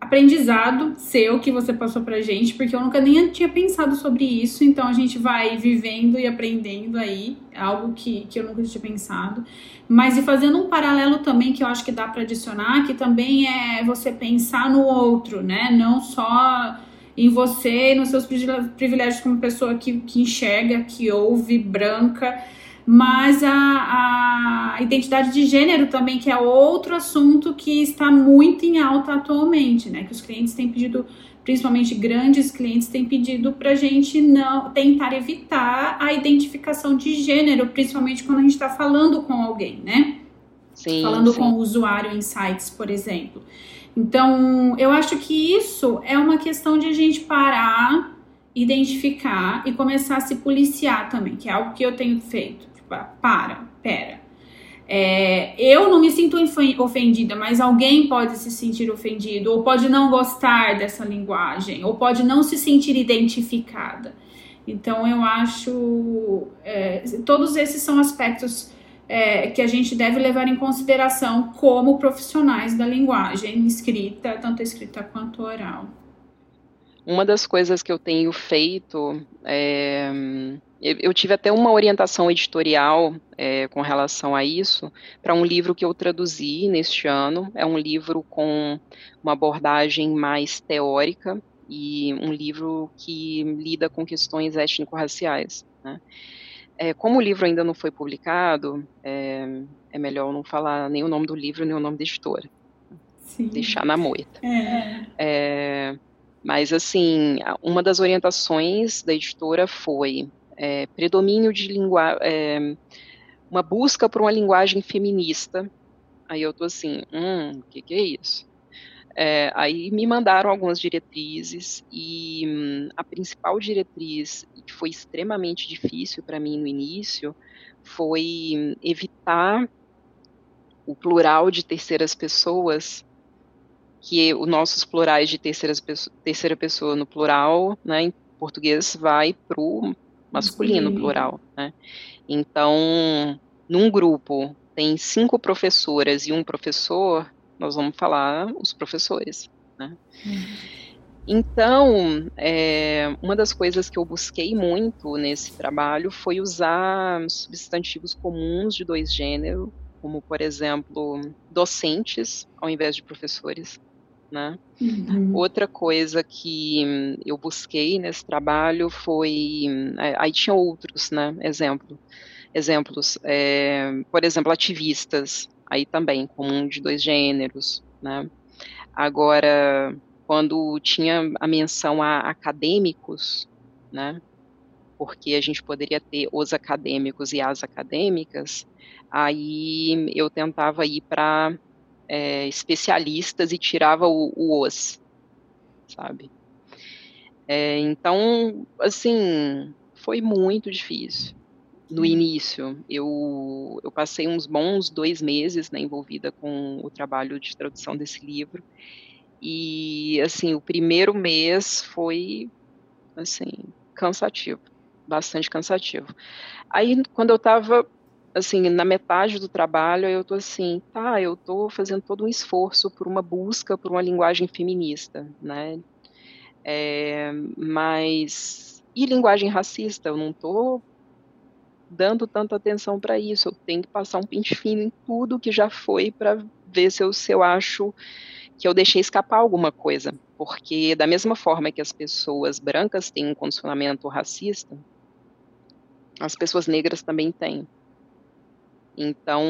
aprendizado seu que você passou pra gente, porque eu nunca nem tinha pensado sobre isso, então a gente vai vivendo e aprendendo aí, algo que, que eu nunca tinha pensado. Mas e fazendo um paralelo também que eu acho que dá para adicionar, que também é você pensar no outro, né? Não só em você e nos seus privilégios como pessoa que, que enxerga, que ouve, branca mas a, a, identidade de gênero também, que é outro assunto que está muito em alta atualmente, né? Que os clientes têm pedido, principalmente grandes clientes, têm pedido para a gente não tentar evitar a identificação de gênero, principalmente quando a gente está falando com alguém, né? Sim, falando sim. com o usuário em sites, por exemplo. Então, eu acho que isso é uma questão de a gente parar, identificar e começar a se policiar também, que é algo que eu tenho feito para, pera. É, eu não me sinto ofendida, mas alguém pode se sentir ofendido, ou pode não gostar dessa linguagem, ou pode não se sentir identificada. Então, eu acho. É, todos esses são aspectos é, que a gente deve levar em consideração como profissionais da linguagem escrita, tanto escrita quanto oral. Uma das coisas que eu tenho feito é eu tive até uma orientação editorial é, com relação a isso, para um livro que eu traduzi neste ano. É um livro com uma abordagem mais teórica e um livro que lida com questões étnico-raciais. Né? É, como o livro ainda não foi publicado, é, é, melhor não falar nem o nome do livro, nem o nome da editora. Sim. Deixar na moita. É. é mas, assim, uma das orientações da editora foi é, predomínio de linguagem, é, uma busca por uma linguagem feminista. Aí eu tô assim, hum, o que, que é isso? É, aí me mandaram algumas diretrizes e hum, a principal diretriz, que foi extremamente difícil para mim no início, foi evitar o plural de terceiras pessoas que os nossos plurais de terceira, terceira pessoa no plural, né, em português, vai para o masculino Sim. plural. Né? Então, num grupo tem cinco professoras e um professor, nós vamos falar os professores. Né? Uhum. Então, é, uma das coisas que eu busquei muito nesse trabalho foi usar substantivos comuns de dois gêneros, como, por exemplo, docentes ao invés de professores. Né? Uhum. Outra coisa que eu busquei nesse trabalho foi, é, aí tinha outros, né, exemplo, exemplos, é, por exemplo, ativistas, aí também, comum de dois gêneros, né, agora, quando tinha a menção a acadêmicos, né, porque a gente poderia ter os acadêmicos e as acadêmicas, aí eu tentava ir para é, especialistas e tirava o, o os, sabe? É, então, assim, foi muito difícil. No início, eu, eu passei uns bons dois meses né, envolvida com o trabalho de tradução desse livro. E, assim, o primeiro mês foi, assim, cansativo, bastante cansativo. Aí, quando eu estava assim, na metade do trabalho, eu tô assim, tá, eu tô fazendo todo um esforço por uma busca por uma linguagem feminista, né? É, mas e linguagem racista? Eu não tô dando tanta atenção para isso. Eu tenho que passar um pente fino em tudo que já foi para ver se eu, se eu acho que eu deixei escapar alguma coisa. Porque da mesma forma que as pessoas brancas têm um condicionamento racista, as pessoas negras também têm. Então,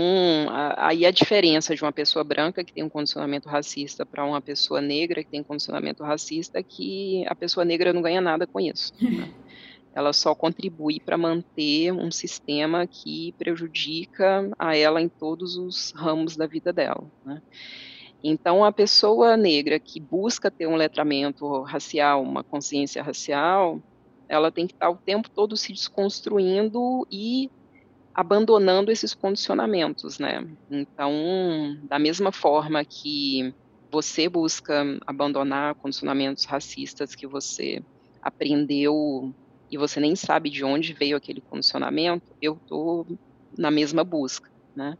aí a diferença de uma pessoa branca que tem um condicionamento racista para uma pessoa negra que tem um condicionamento racista é que a pessoa negra não ganha nada com isso. Né? Ela só contribui para manter um sistema que prejudica a ela em todos os ramos da vida dela. Né? Então, a pessoa negra que busca ter um letramento racial, uma consciência racial, ela tem que estar o tempo todo se desconstruindo e abandonando esses condicionamentos, né? Então, da mesma forma que você busca abandonar condicionamentos racistas que você aprendeu e você nem sabe de onde veio aquele condicionamento, eu tô na mesma busca, né?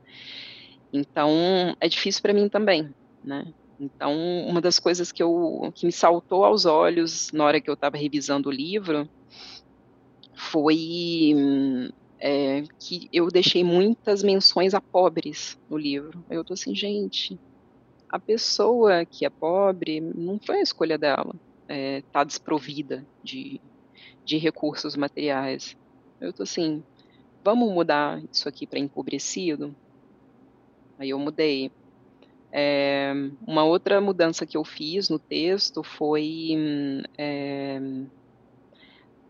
Então, é difícil para mim também, né? Então, uma das coisas que eu que me saltou aos olhos na hora que eu estava revisando o livro foi é, que eu deixei muitas menções a pobres no livro. Eu tô assim, gente, a pessoa que é pobre não foi a escolha dela, é, tá desprovida de, de recursos materiais. Eu tô assim, vamos mudar isso aqui para empobrecido? Aí eu mudei. É, uma outra mudança que eu fiz no texto foi é,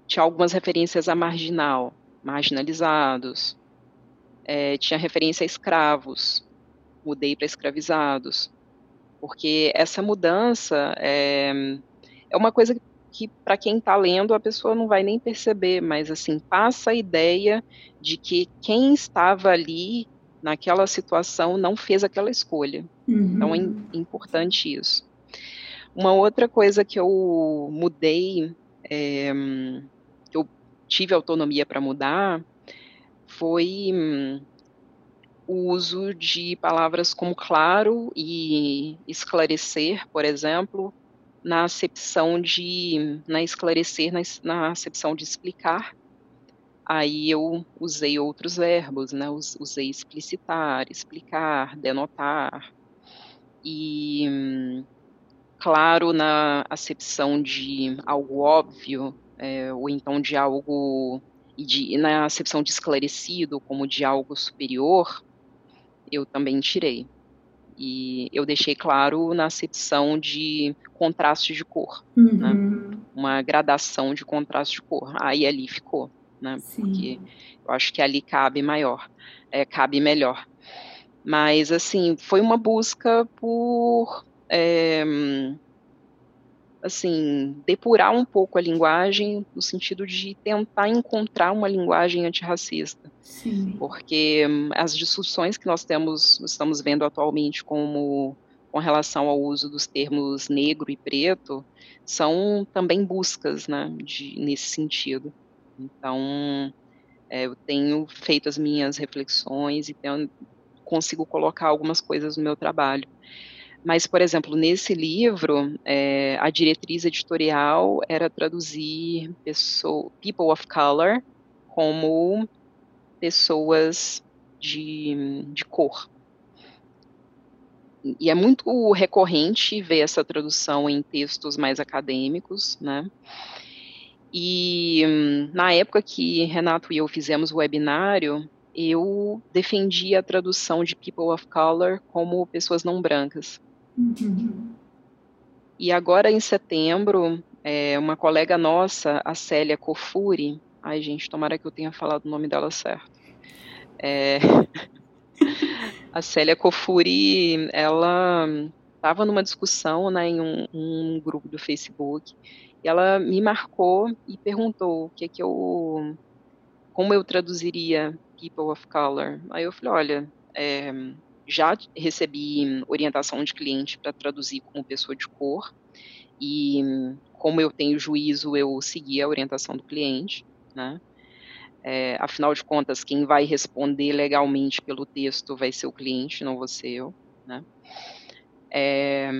tinha algumas referências a marginal marginalizados, é, tinha referência a escravos, mudei para escravizados, porque essa mudança é, é uma coisa que para quem está lendo a pessoa não vai nem perceber, mas assim passa a ideia de que quem estava ali naquela situação não fez aquela escolha. Uhum. Então é importante isso. Uma outra coisa que eu mudei é, tive autonomia para mudar foi hum, o uso de palavras como claro e esclarecer, por exemplo, na acepção de, na esclarecer, na, na acepção de explicar. Aí eu usei outros verbos, né? Usei explicitar, explicar, denotar. E, hum, claro, na acepção de algo óbvio, é, ou então de algo, de, na acepção de esclarecido, como de algo superior, eu também tirei. E eu deixei claro na acepção de contraste de cor, né? uhum. né? uma gradação de contraste de cor. Aí ali ficou, né? Sim. Porque eu acho que ali cabe maior, é, cabe melhor. Mas, assim, foi uma busca por é, assim, depurar um pouco a linguagem no sentido de tentar encontrar uma linguagem antirracista. Sim. Porque hum, as discussões que nós temos, estamos vendo atualmente como com relação ao uso dos termos negro e preto são também buscas, né, de, nesse sentido. Então, é, eu tenho feito as minhas reflexões e tenho, consigo colocar algumas coisas no meu trabalho. Mas, por exemplo, nesse livro, é, a diretriz editorial era traduzir pessoa, people of color como pessoas de, de cor. E é muito recorrente ver essa tradução em textos mais acadêmicos, né? E na época que Renato e eu fizemos o webinário, eu defendi a tradução de people of color como pessoas não brancas. Uhum. E agora, em setembro, é, uma colega nossa, a Célia Kofuri, ai gente, tomara que eu tenha falado o nome dela certo. É, a Célia Kofuri, ela estava numa discussão né, em um, um, grupo do Facebook e ela me marcou e perguntou o que é que eu, como eu traduziria People of Color. Aí eu falei, olha, é, já recebi orientação de cliente para traduzir como pessoa de cor e como eu tenho juízo, eu segui a orientação do cliente, né? É, afinal de contas, quem vai responder legalmente pelo texto vai ser o cliente, não você eu, né? É,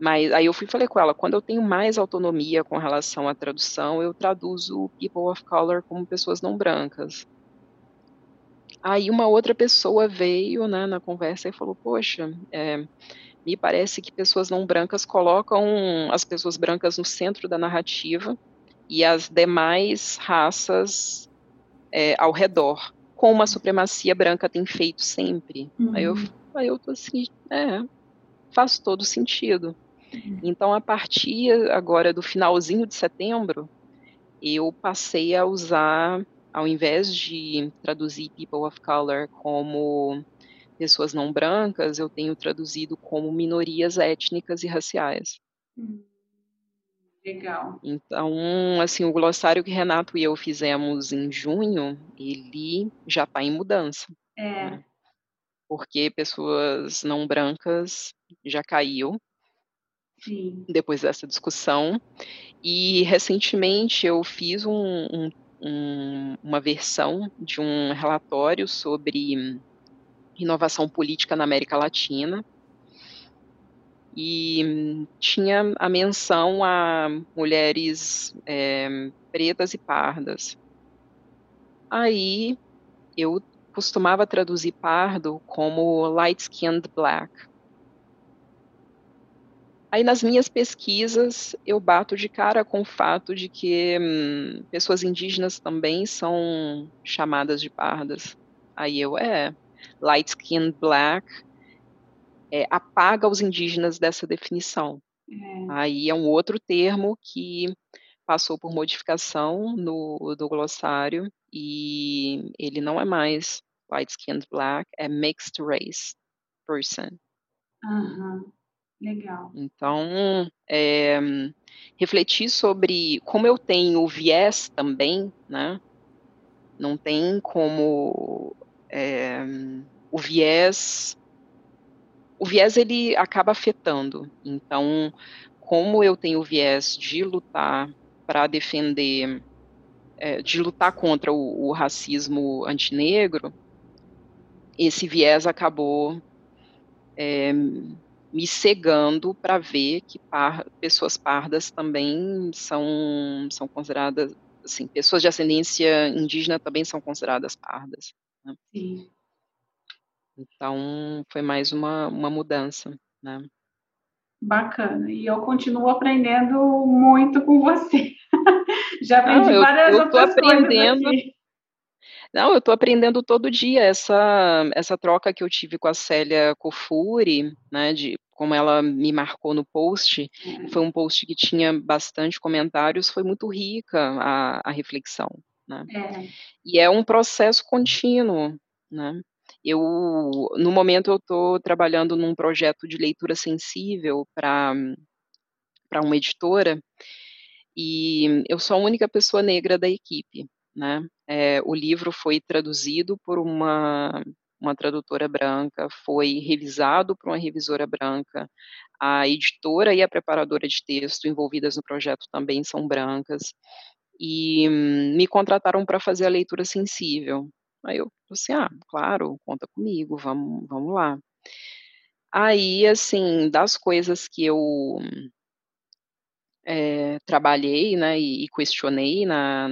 mas aí eu fui falei com ela, quando eu tenho mais autonomia com relação à tradução, eu traduzo people of color como pessoas não brancas. Aí uma outra pessoa veio né, na conversa e falou: Poxa, é, me parece que pessoas não brancas colocam as pessoas brancas no centro da narrativa e as demais raças é, ao redor, como a supremacia branca tem feito sempre. Uhum. Aí, eu, aí eu tô assim: É, faz todo sentido. Uhum. Então, a partir agora do finalzinho de setembro, eu passei a usar ao invés de traduzir people of color como pessoas não brancas, eu tenho traduzido como minorias étnicas e raciais. Hum, legal. Então, assim, o glossário que Renato e eu fizemos em junho, ele já está em mudança. É. Né? Porque pessoas não brancas já caiu. Sim. Depois dessa discussão. E recentemente eu fiz um, um um, uma versão de um relatório sobre inovação política na América Latina e tinha a menção a mulheres é, pretas e pardas. Aí eu costumava traduzir pardo como light-skinned black. Aí nas minhas pesquisas eu bato de cara com o fato de que hum, pessoas indígenas também são chamadas de pardas. Aí eu é light skinned black é, apaga os indígenas dessa definição. É. Aí é um outro termo que passou por modificação no do glossário e ele não é mais light skinned black, é mixed race person. Uhum. Legal. Então, é, refletir sobre como eu tenho viés também, né? Não tem como é, o viés, o viés ele acaba afetando. Então, como eu tenho o viés de lutar para defender, é, de lutar contra o, o racismo antinegro, esse viés acabou é, me cegando para ver que par, pessoas pardas também são, são consideradas, assim, pessoas de ascendência indígena também são consideradas pardas. Né? Sim. Então, foi mais uma, uma mudança, né? Bacana. E eu continuo aprendendo muito com você. Já aprendi Não, eu, várias eu outras aprendendo, coisas aqui. Não, eu estou aprendendo todo dia essa essa troca que eu tive com a Célia Kofuri, né, de como ela me marcou no post, é. foi um post que tinha bastante comentários, foi muito rica a, a reflexão, né? É. E é um processo contínuo, né? Eu, no momento, eu estou trabalhando num projeto de leitura sensível para para uma editora e eu sou a única pessoa negra da equipe, né? É, o livro foi traduzido por uma uma tradutora branca, foi revisado por uma revisora branca, a editora e a preparadora de texto envolvidas no projeto também são brancas, e me contrataram para fazer a leitura sensível. Aí eu assim, ah, claro, conta comigo, vamos, vamos lá. Aí, assim, das coisas que eu é, trabalhei, né, e, e questionei na,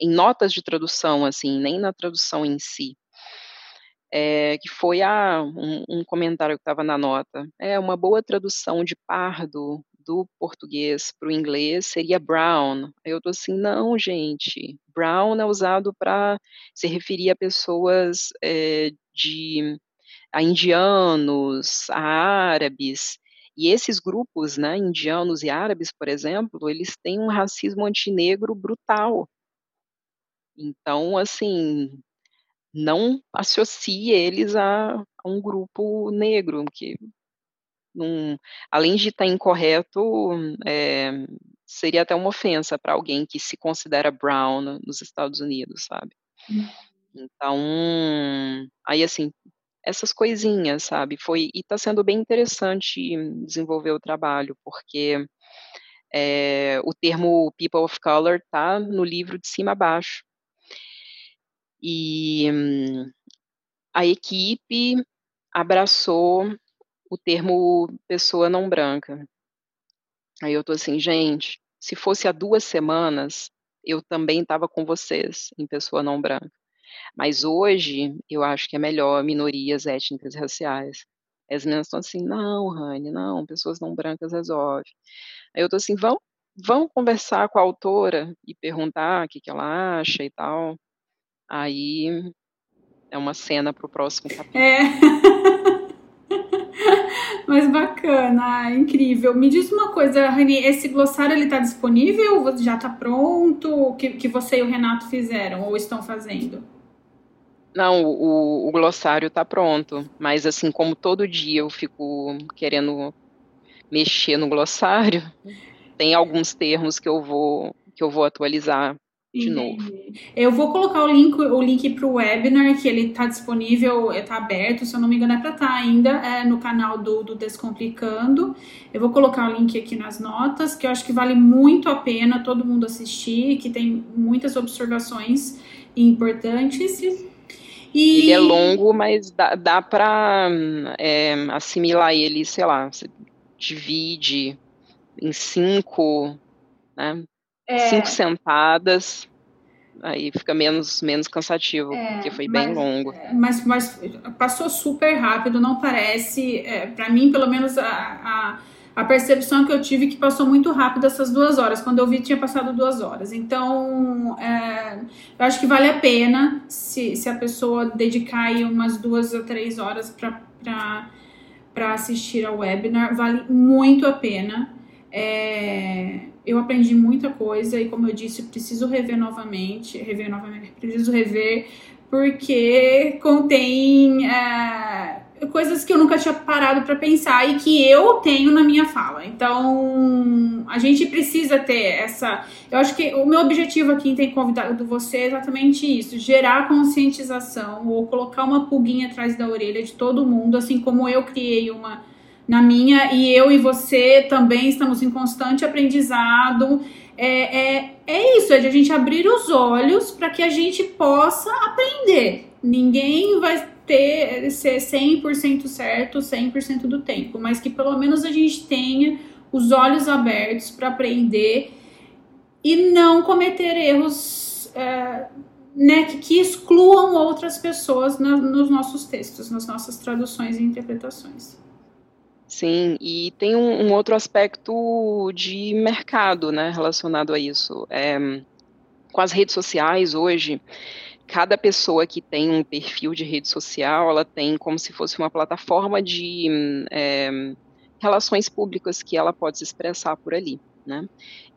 em notas de tradução, assim, nem na tradução em si, é, que foi a, um, um comentário que estava na nota. É uma boa tradução de pardo do português para o inglês seria brown. Eu tô assim, não, gente. Brown é usado para se referir a pessoas é, de a indianos, a árabes. E esses grupos, né, indianos e árabes, por exemplo, eles têm um racismo antinegro brutal. Então, assim, não associe eles a, a um grupo negro, que num, além de estar incorreto, é, seria até uma ofensa para alguém que se considera brown nos Estados Unidos, sabe? Então, aí assim, essas coisinhas, sabe? Foi e está sendo bem interessante desenvolver o trabalho, porque é, o termo people of color está no livro de cima a baixo. E hum, a equipe abraçou o termo pessoa não branca. Aí eu tô assim, gente, se fosse há duas semanas, eu também estava com vocês em pessoa não branca. Mas hoje, eu acho que é melhor minorias étnicas e raciais. As meninas estão assim, não, Rani, não, pessoas não brancas resolve. Aí eu tô assim, vão, vão conversar com a autora e perguntar o que, que ela acha e tal. Aí é uma cena para o próximo capítulo. É. Mas bacana, incrível. Me diz uma coisa, Rani, esse glossário ele está disponível? Já está pronto? O que, que você e o Renato fizeram ou estão fazendo? Não, o, o glossário está pronto, mas assim, como todo dia eu fico querendo mexer no glossário, tem alguns termos que eu vou que eu vou atualizar de novo. Eu vou colocar o link, o link para o webinar, que ele está disponível, está aberto, se eu não me engano, é para estar tá ainda é, no canal do, do Descomplicando. Eu vou colocar o link aqui nas notas, que eu acho que vale muito a pena todo mundo assistir, que tem muitas observações importantes. E... Ele é longo, mas dá, dá para é, assimilar ele, sei lá, você divide em cinco, né? É. Cinco sentadas, aí fica menos, menos cansativo, é, porque foi bem longo. É, mas, mas passou super rápido, não parece. É, para mim, pelo menos, a, a, a, percepção que eu tive que passou muito rápido essas duas horas. Quando eu vi, tinha passado duas horas. Então, é, eu acho que vale a pena se, se a pessoa dedicar aí umas duas a três horas para assistir ao webinar. Vale muito a pena. É, eu aprendi muita coisa e, como eu disse, preciso rever novamente, rever novamente, preciso rever porque contém é, coisas que eu nunca tinha parado para pensar e que eu tenho na minha fala. Então, a gente precisa ter essa. Eu acho que o meu objetivo aqui em ter convidado você é exatamente isso: gerar conscientização ou colocar uma pulguinha atrás da orelha de todo mundo, assim como eu criei uma na minha, e eu e você também estamos em constante aprendizado. É, é, é isso, é de a gente abrir os olhos para que a gente possa aprender. Ninguém vai ter ser 100% certo 100% do tempo, mas que pelo menos a gente tenha os olhos abertos para aprender e não cometer erros é, né, que, que, excluam outras pessoas na, nos nossos textos, nas nossas traduções e interpretações. Sim, e tem um, um, outro aspecto de mercado, né, relacionado a isso. É, com as redes sociais hoje, cada pessoa que tem um perfil de rede social, ela tem como se fosse uma plataforma de é, relações públicas que ela pode se expressar por ali. Né?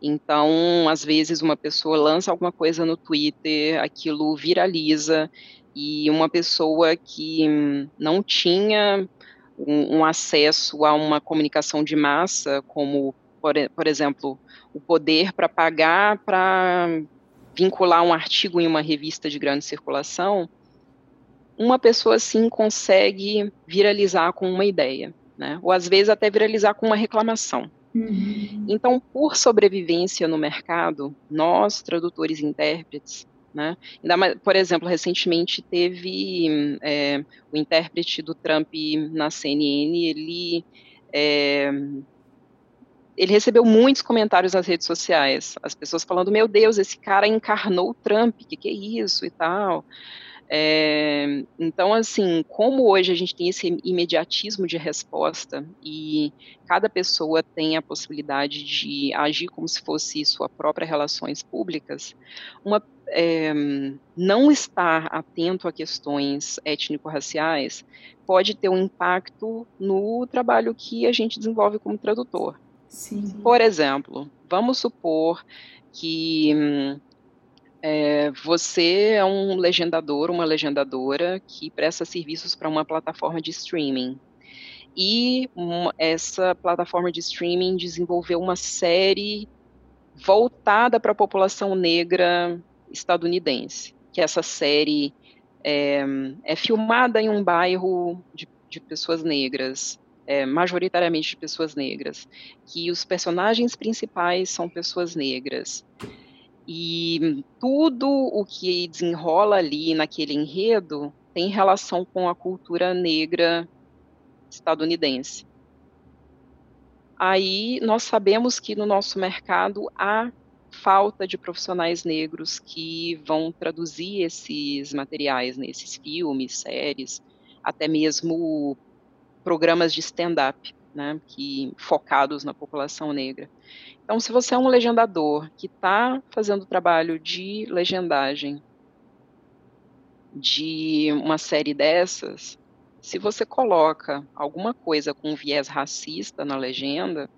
Então, às vezes, uma pessoa lança alguma coisa no Twitter, aquilo viraliza, e uma pessoa que não tinha um, um acesso a uma comunicação de massa, como, por, por exemplo, o poder para pagar para vincular um artigo em uma revista de grande circulação, uma pessoa sim consegue viralizar com uma ideia, né? Ou às vezes até viralizar com uma reclamação. Uhum. Então, por sobrevivência no mercado, nós, tradutores e intérpretes, né? Por exemplo, recentemente teve é, o intérprete do Trump na CNN, ele é, ele recebeu muitos comentários nas redes sociais, as pessoas falando, meu Deus, esse cara encarnou o Trump, que que é isso e tal. É, então, assim, como hoje a gente tem esse imediatismo de resposta e cada pessoa tem a possibilidade de agir como se fosse sua própria relações públicas, uma, é, não estar atento a questões étnico-raciais pode ter um impacto no trabalho que a gente desenvolve como tradutor. Sim. Por exemplo, vamos supor que é, você é um legendador, uma legendadora que presta serviços para uma plataforma de streaming. E uma, essa plataforma de streaming desenvolveu uma série voltada para a população negra estadunidense. Que essa série é, é filmada em um bairro de, de pessoas negras, é, majoritariamente de pessoas negras, que os personagens principais são pessoas negras. E tudo o que desenrola ali naquele enredo tem relação com a cultura negra estadunidense. Aí nós sabemos que no nosso mercado há falta de profissionais negros que vão traduzir esses materiais, né, esses filmes, séries, até mesmo programas de stand-up, né, que focados na população negra. Então, se você é um legendador que está fazendo trabalho de legendagem de uma série dessas, se você coloca alguma coisa com viés racista na legenda,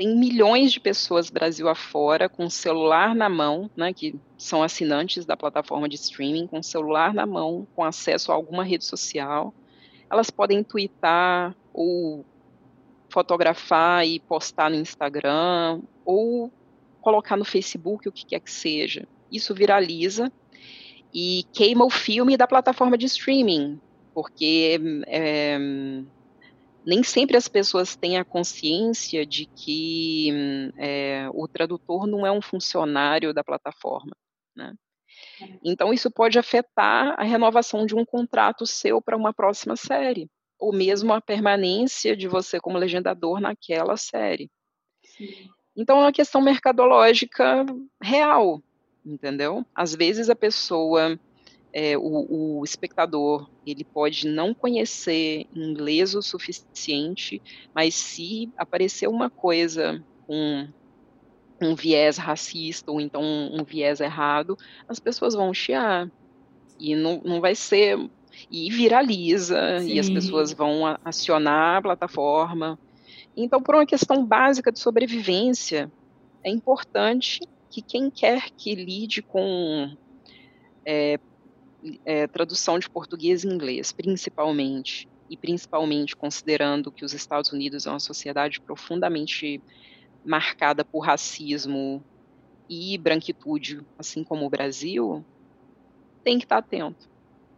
tem milhões de pessoas Brasil afora com celular na mão, né, que são assinantes da plataforma de streaming, com celular na mão, com acesso a alguma rede social. Elas podem twittar ou fotografar e postar no Instagram ou colocar no Facebook, o que quer que seja. Isso viraliza e queima o filme da plataforma de streaming, porque é, nem sempre as pessoas têm a consciência de que é, o tradutor não é um funcionário da plataforma. Né? Então, isso pode afetar a renovação de um contrato seu para uma próxima série ou mesmo a permanência de você como legendador naquela série. Sim. Então é uma questão mercadológica real, entendeu? Às vezes a pessoa, é, o, o, espectador, ele pode não conhecer inglês o suficiente, mas se aparecer uma coisa com um viés racista ou então um, um viés errado, as pessoas vão chiar. E não, não vai ser e viraliza, Sim. e as pessoas vão acionar a plataforma. Então, por uma questão básica de sobrevivência, é importante que quem quer que lide com é, é, tradução de português e inglês, principalmente, e principalmente considerando que os Estados Unidos é uma sociedade profundamente marcada por racismo e branquitude, assim como o Brasil, tem que estar atento.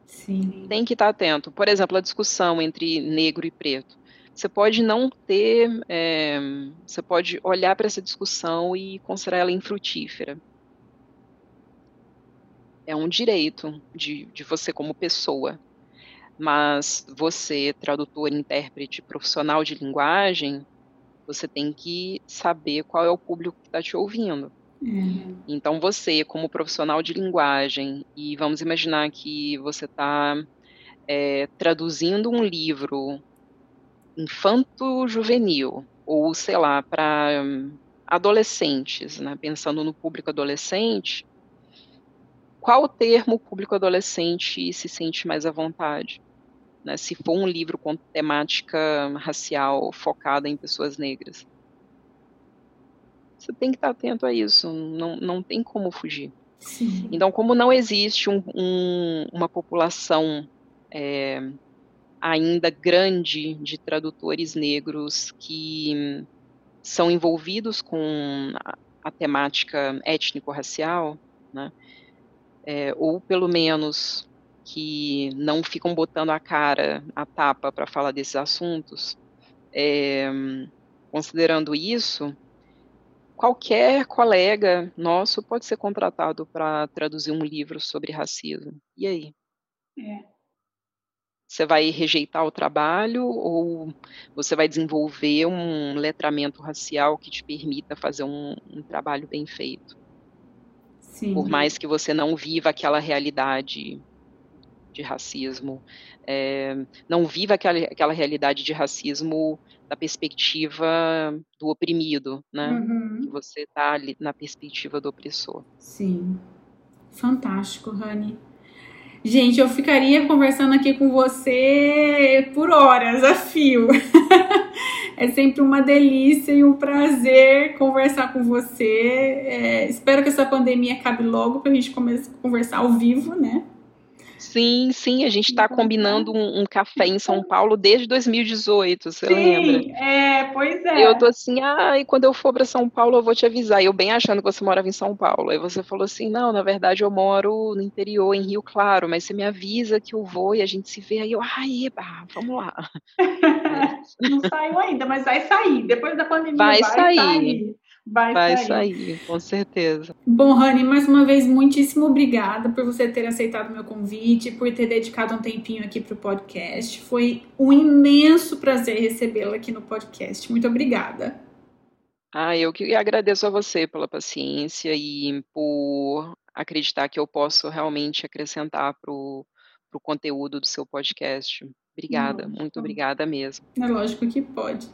Sim. Tem que estar atento. Por exemplo, a discussão entre negro e preto. Você pode não ter, é, você pode olhar para essa discussão e considerar ela infrutífera. É um direito de, de você como pessoa. Mas você, tradutor, intérprete, profissional de linguagem, você tem que saber qual é o público que está te ouvindo. Uhum. Então, você, como profissional de linguagem, e vamos imaginar que você está é, traduzindo um livro infanto-juvenil, ou sei lá, para adolescentes, né, pensando no público adolescente, qual termo o público adolescente se sente mais à vontade? Né, se for um livro com temática racial focada em pessoas negras. Você tem que estar atento a isso, não, não tem como fugir. Sim. Então, como não existe um, um, uma população é, ainda grande de tradutores negros que são envolvidos com a, a temática étnico-racial, né, é, ou pelo menos que não ficam botando a cara, a tapa para falar desses assuntos. É, considerando isso, qualquer colega nosso pode ser contratado para traduzir um livro sobre racismo. E aí? É. Você vai rejeitar o trabalho ou você vai desenvolver um letramento racial que te permita fazer um, um trabalho bem feito? Sim. Por mais que você não viva aquela realidade de racismo, é, não viva aquela, aquela realidade de racismo da perspectiva do oprimido, né? Uhum. Você está ali na perspectiva do opressor. Sim. Fantástico, Rani. Gente, eu ficaria conversando aqui com você por horas a fio. é sempre uma delícia e um prazer conversar com você. É, espero que essa pandemia acabe logo para a gente começar a conversar ao vivo, né? Sim, sim, a gente está combinando um, um, café em São Paulo desde 2018, você sim, lembra? É, pois é. Eu tô assim, ah, e quando eu for para São Paulo eu vou te avisar. Eu bem achando que você morava em São Paulo. Aí você falou assim, não, na verdade eu moro no interior, em Rio Claro, mas você me avisa que eu vou e a gente se vê. Aí eu, ai, eba, vamos lá. não saiu ainda, mas vai sair. Depois da pandemia vai, vai sair. sair. Vai, Vai sair. sair, com certeza. Bom, Rani, mais uma vez, muitíssimo obrigada por você ter aceitado o meu convite, por ter dedicado um tempinho aqui para o podcast. Foi um imenso prazer recebê-la aqui no podcast. Muito obrigada. Ah, eu que agradeço a você pela paciência e por acreditar que eu posso realmente acrescentar para o conteúdo do seu podcast. Obrigada, Lógico. muito obrigada mesmo. É lógico que pode.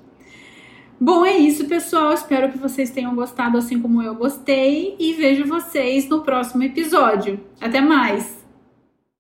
Bom, é isso, pessoal. Espero que vocês tenham gostado assim como eu gostei e vejo vocês no próximo episódio. Até mais!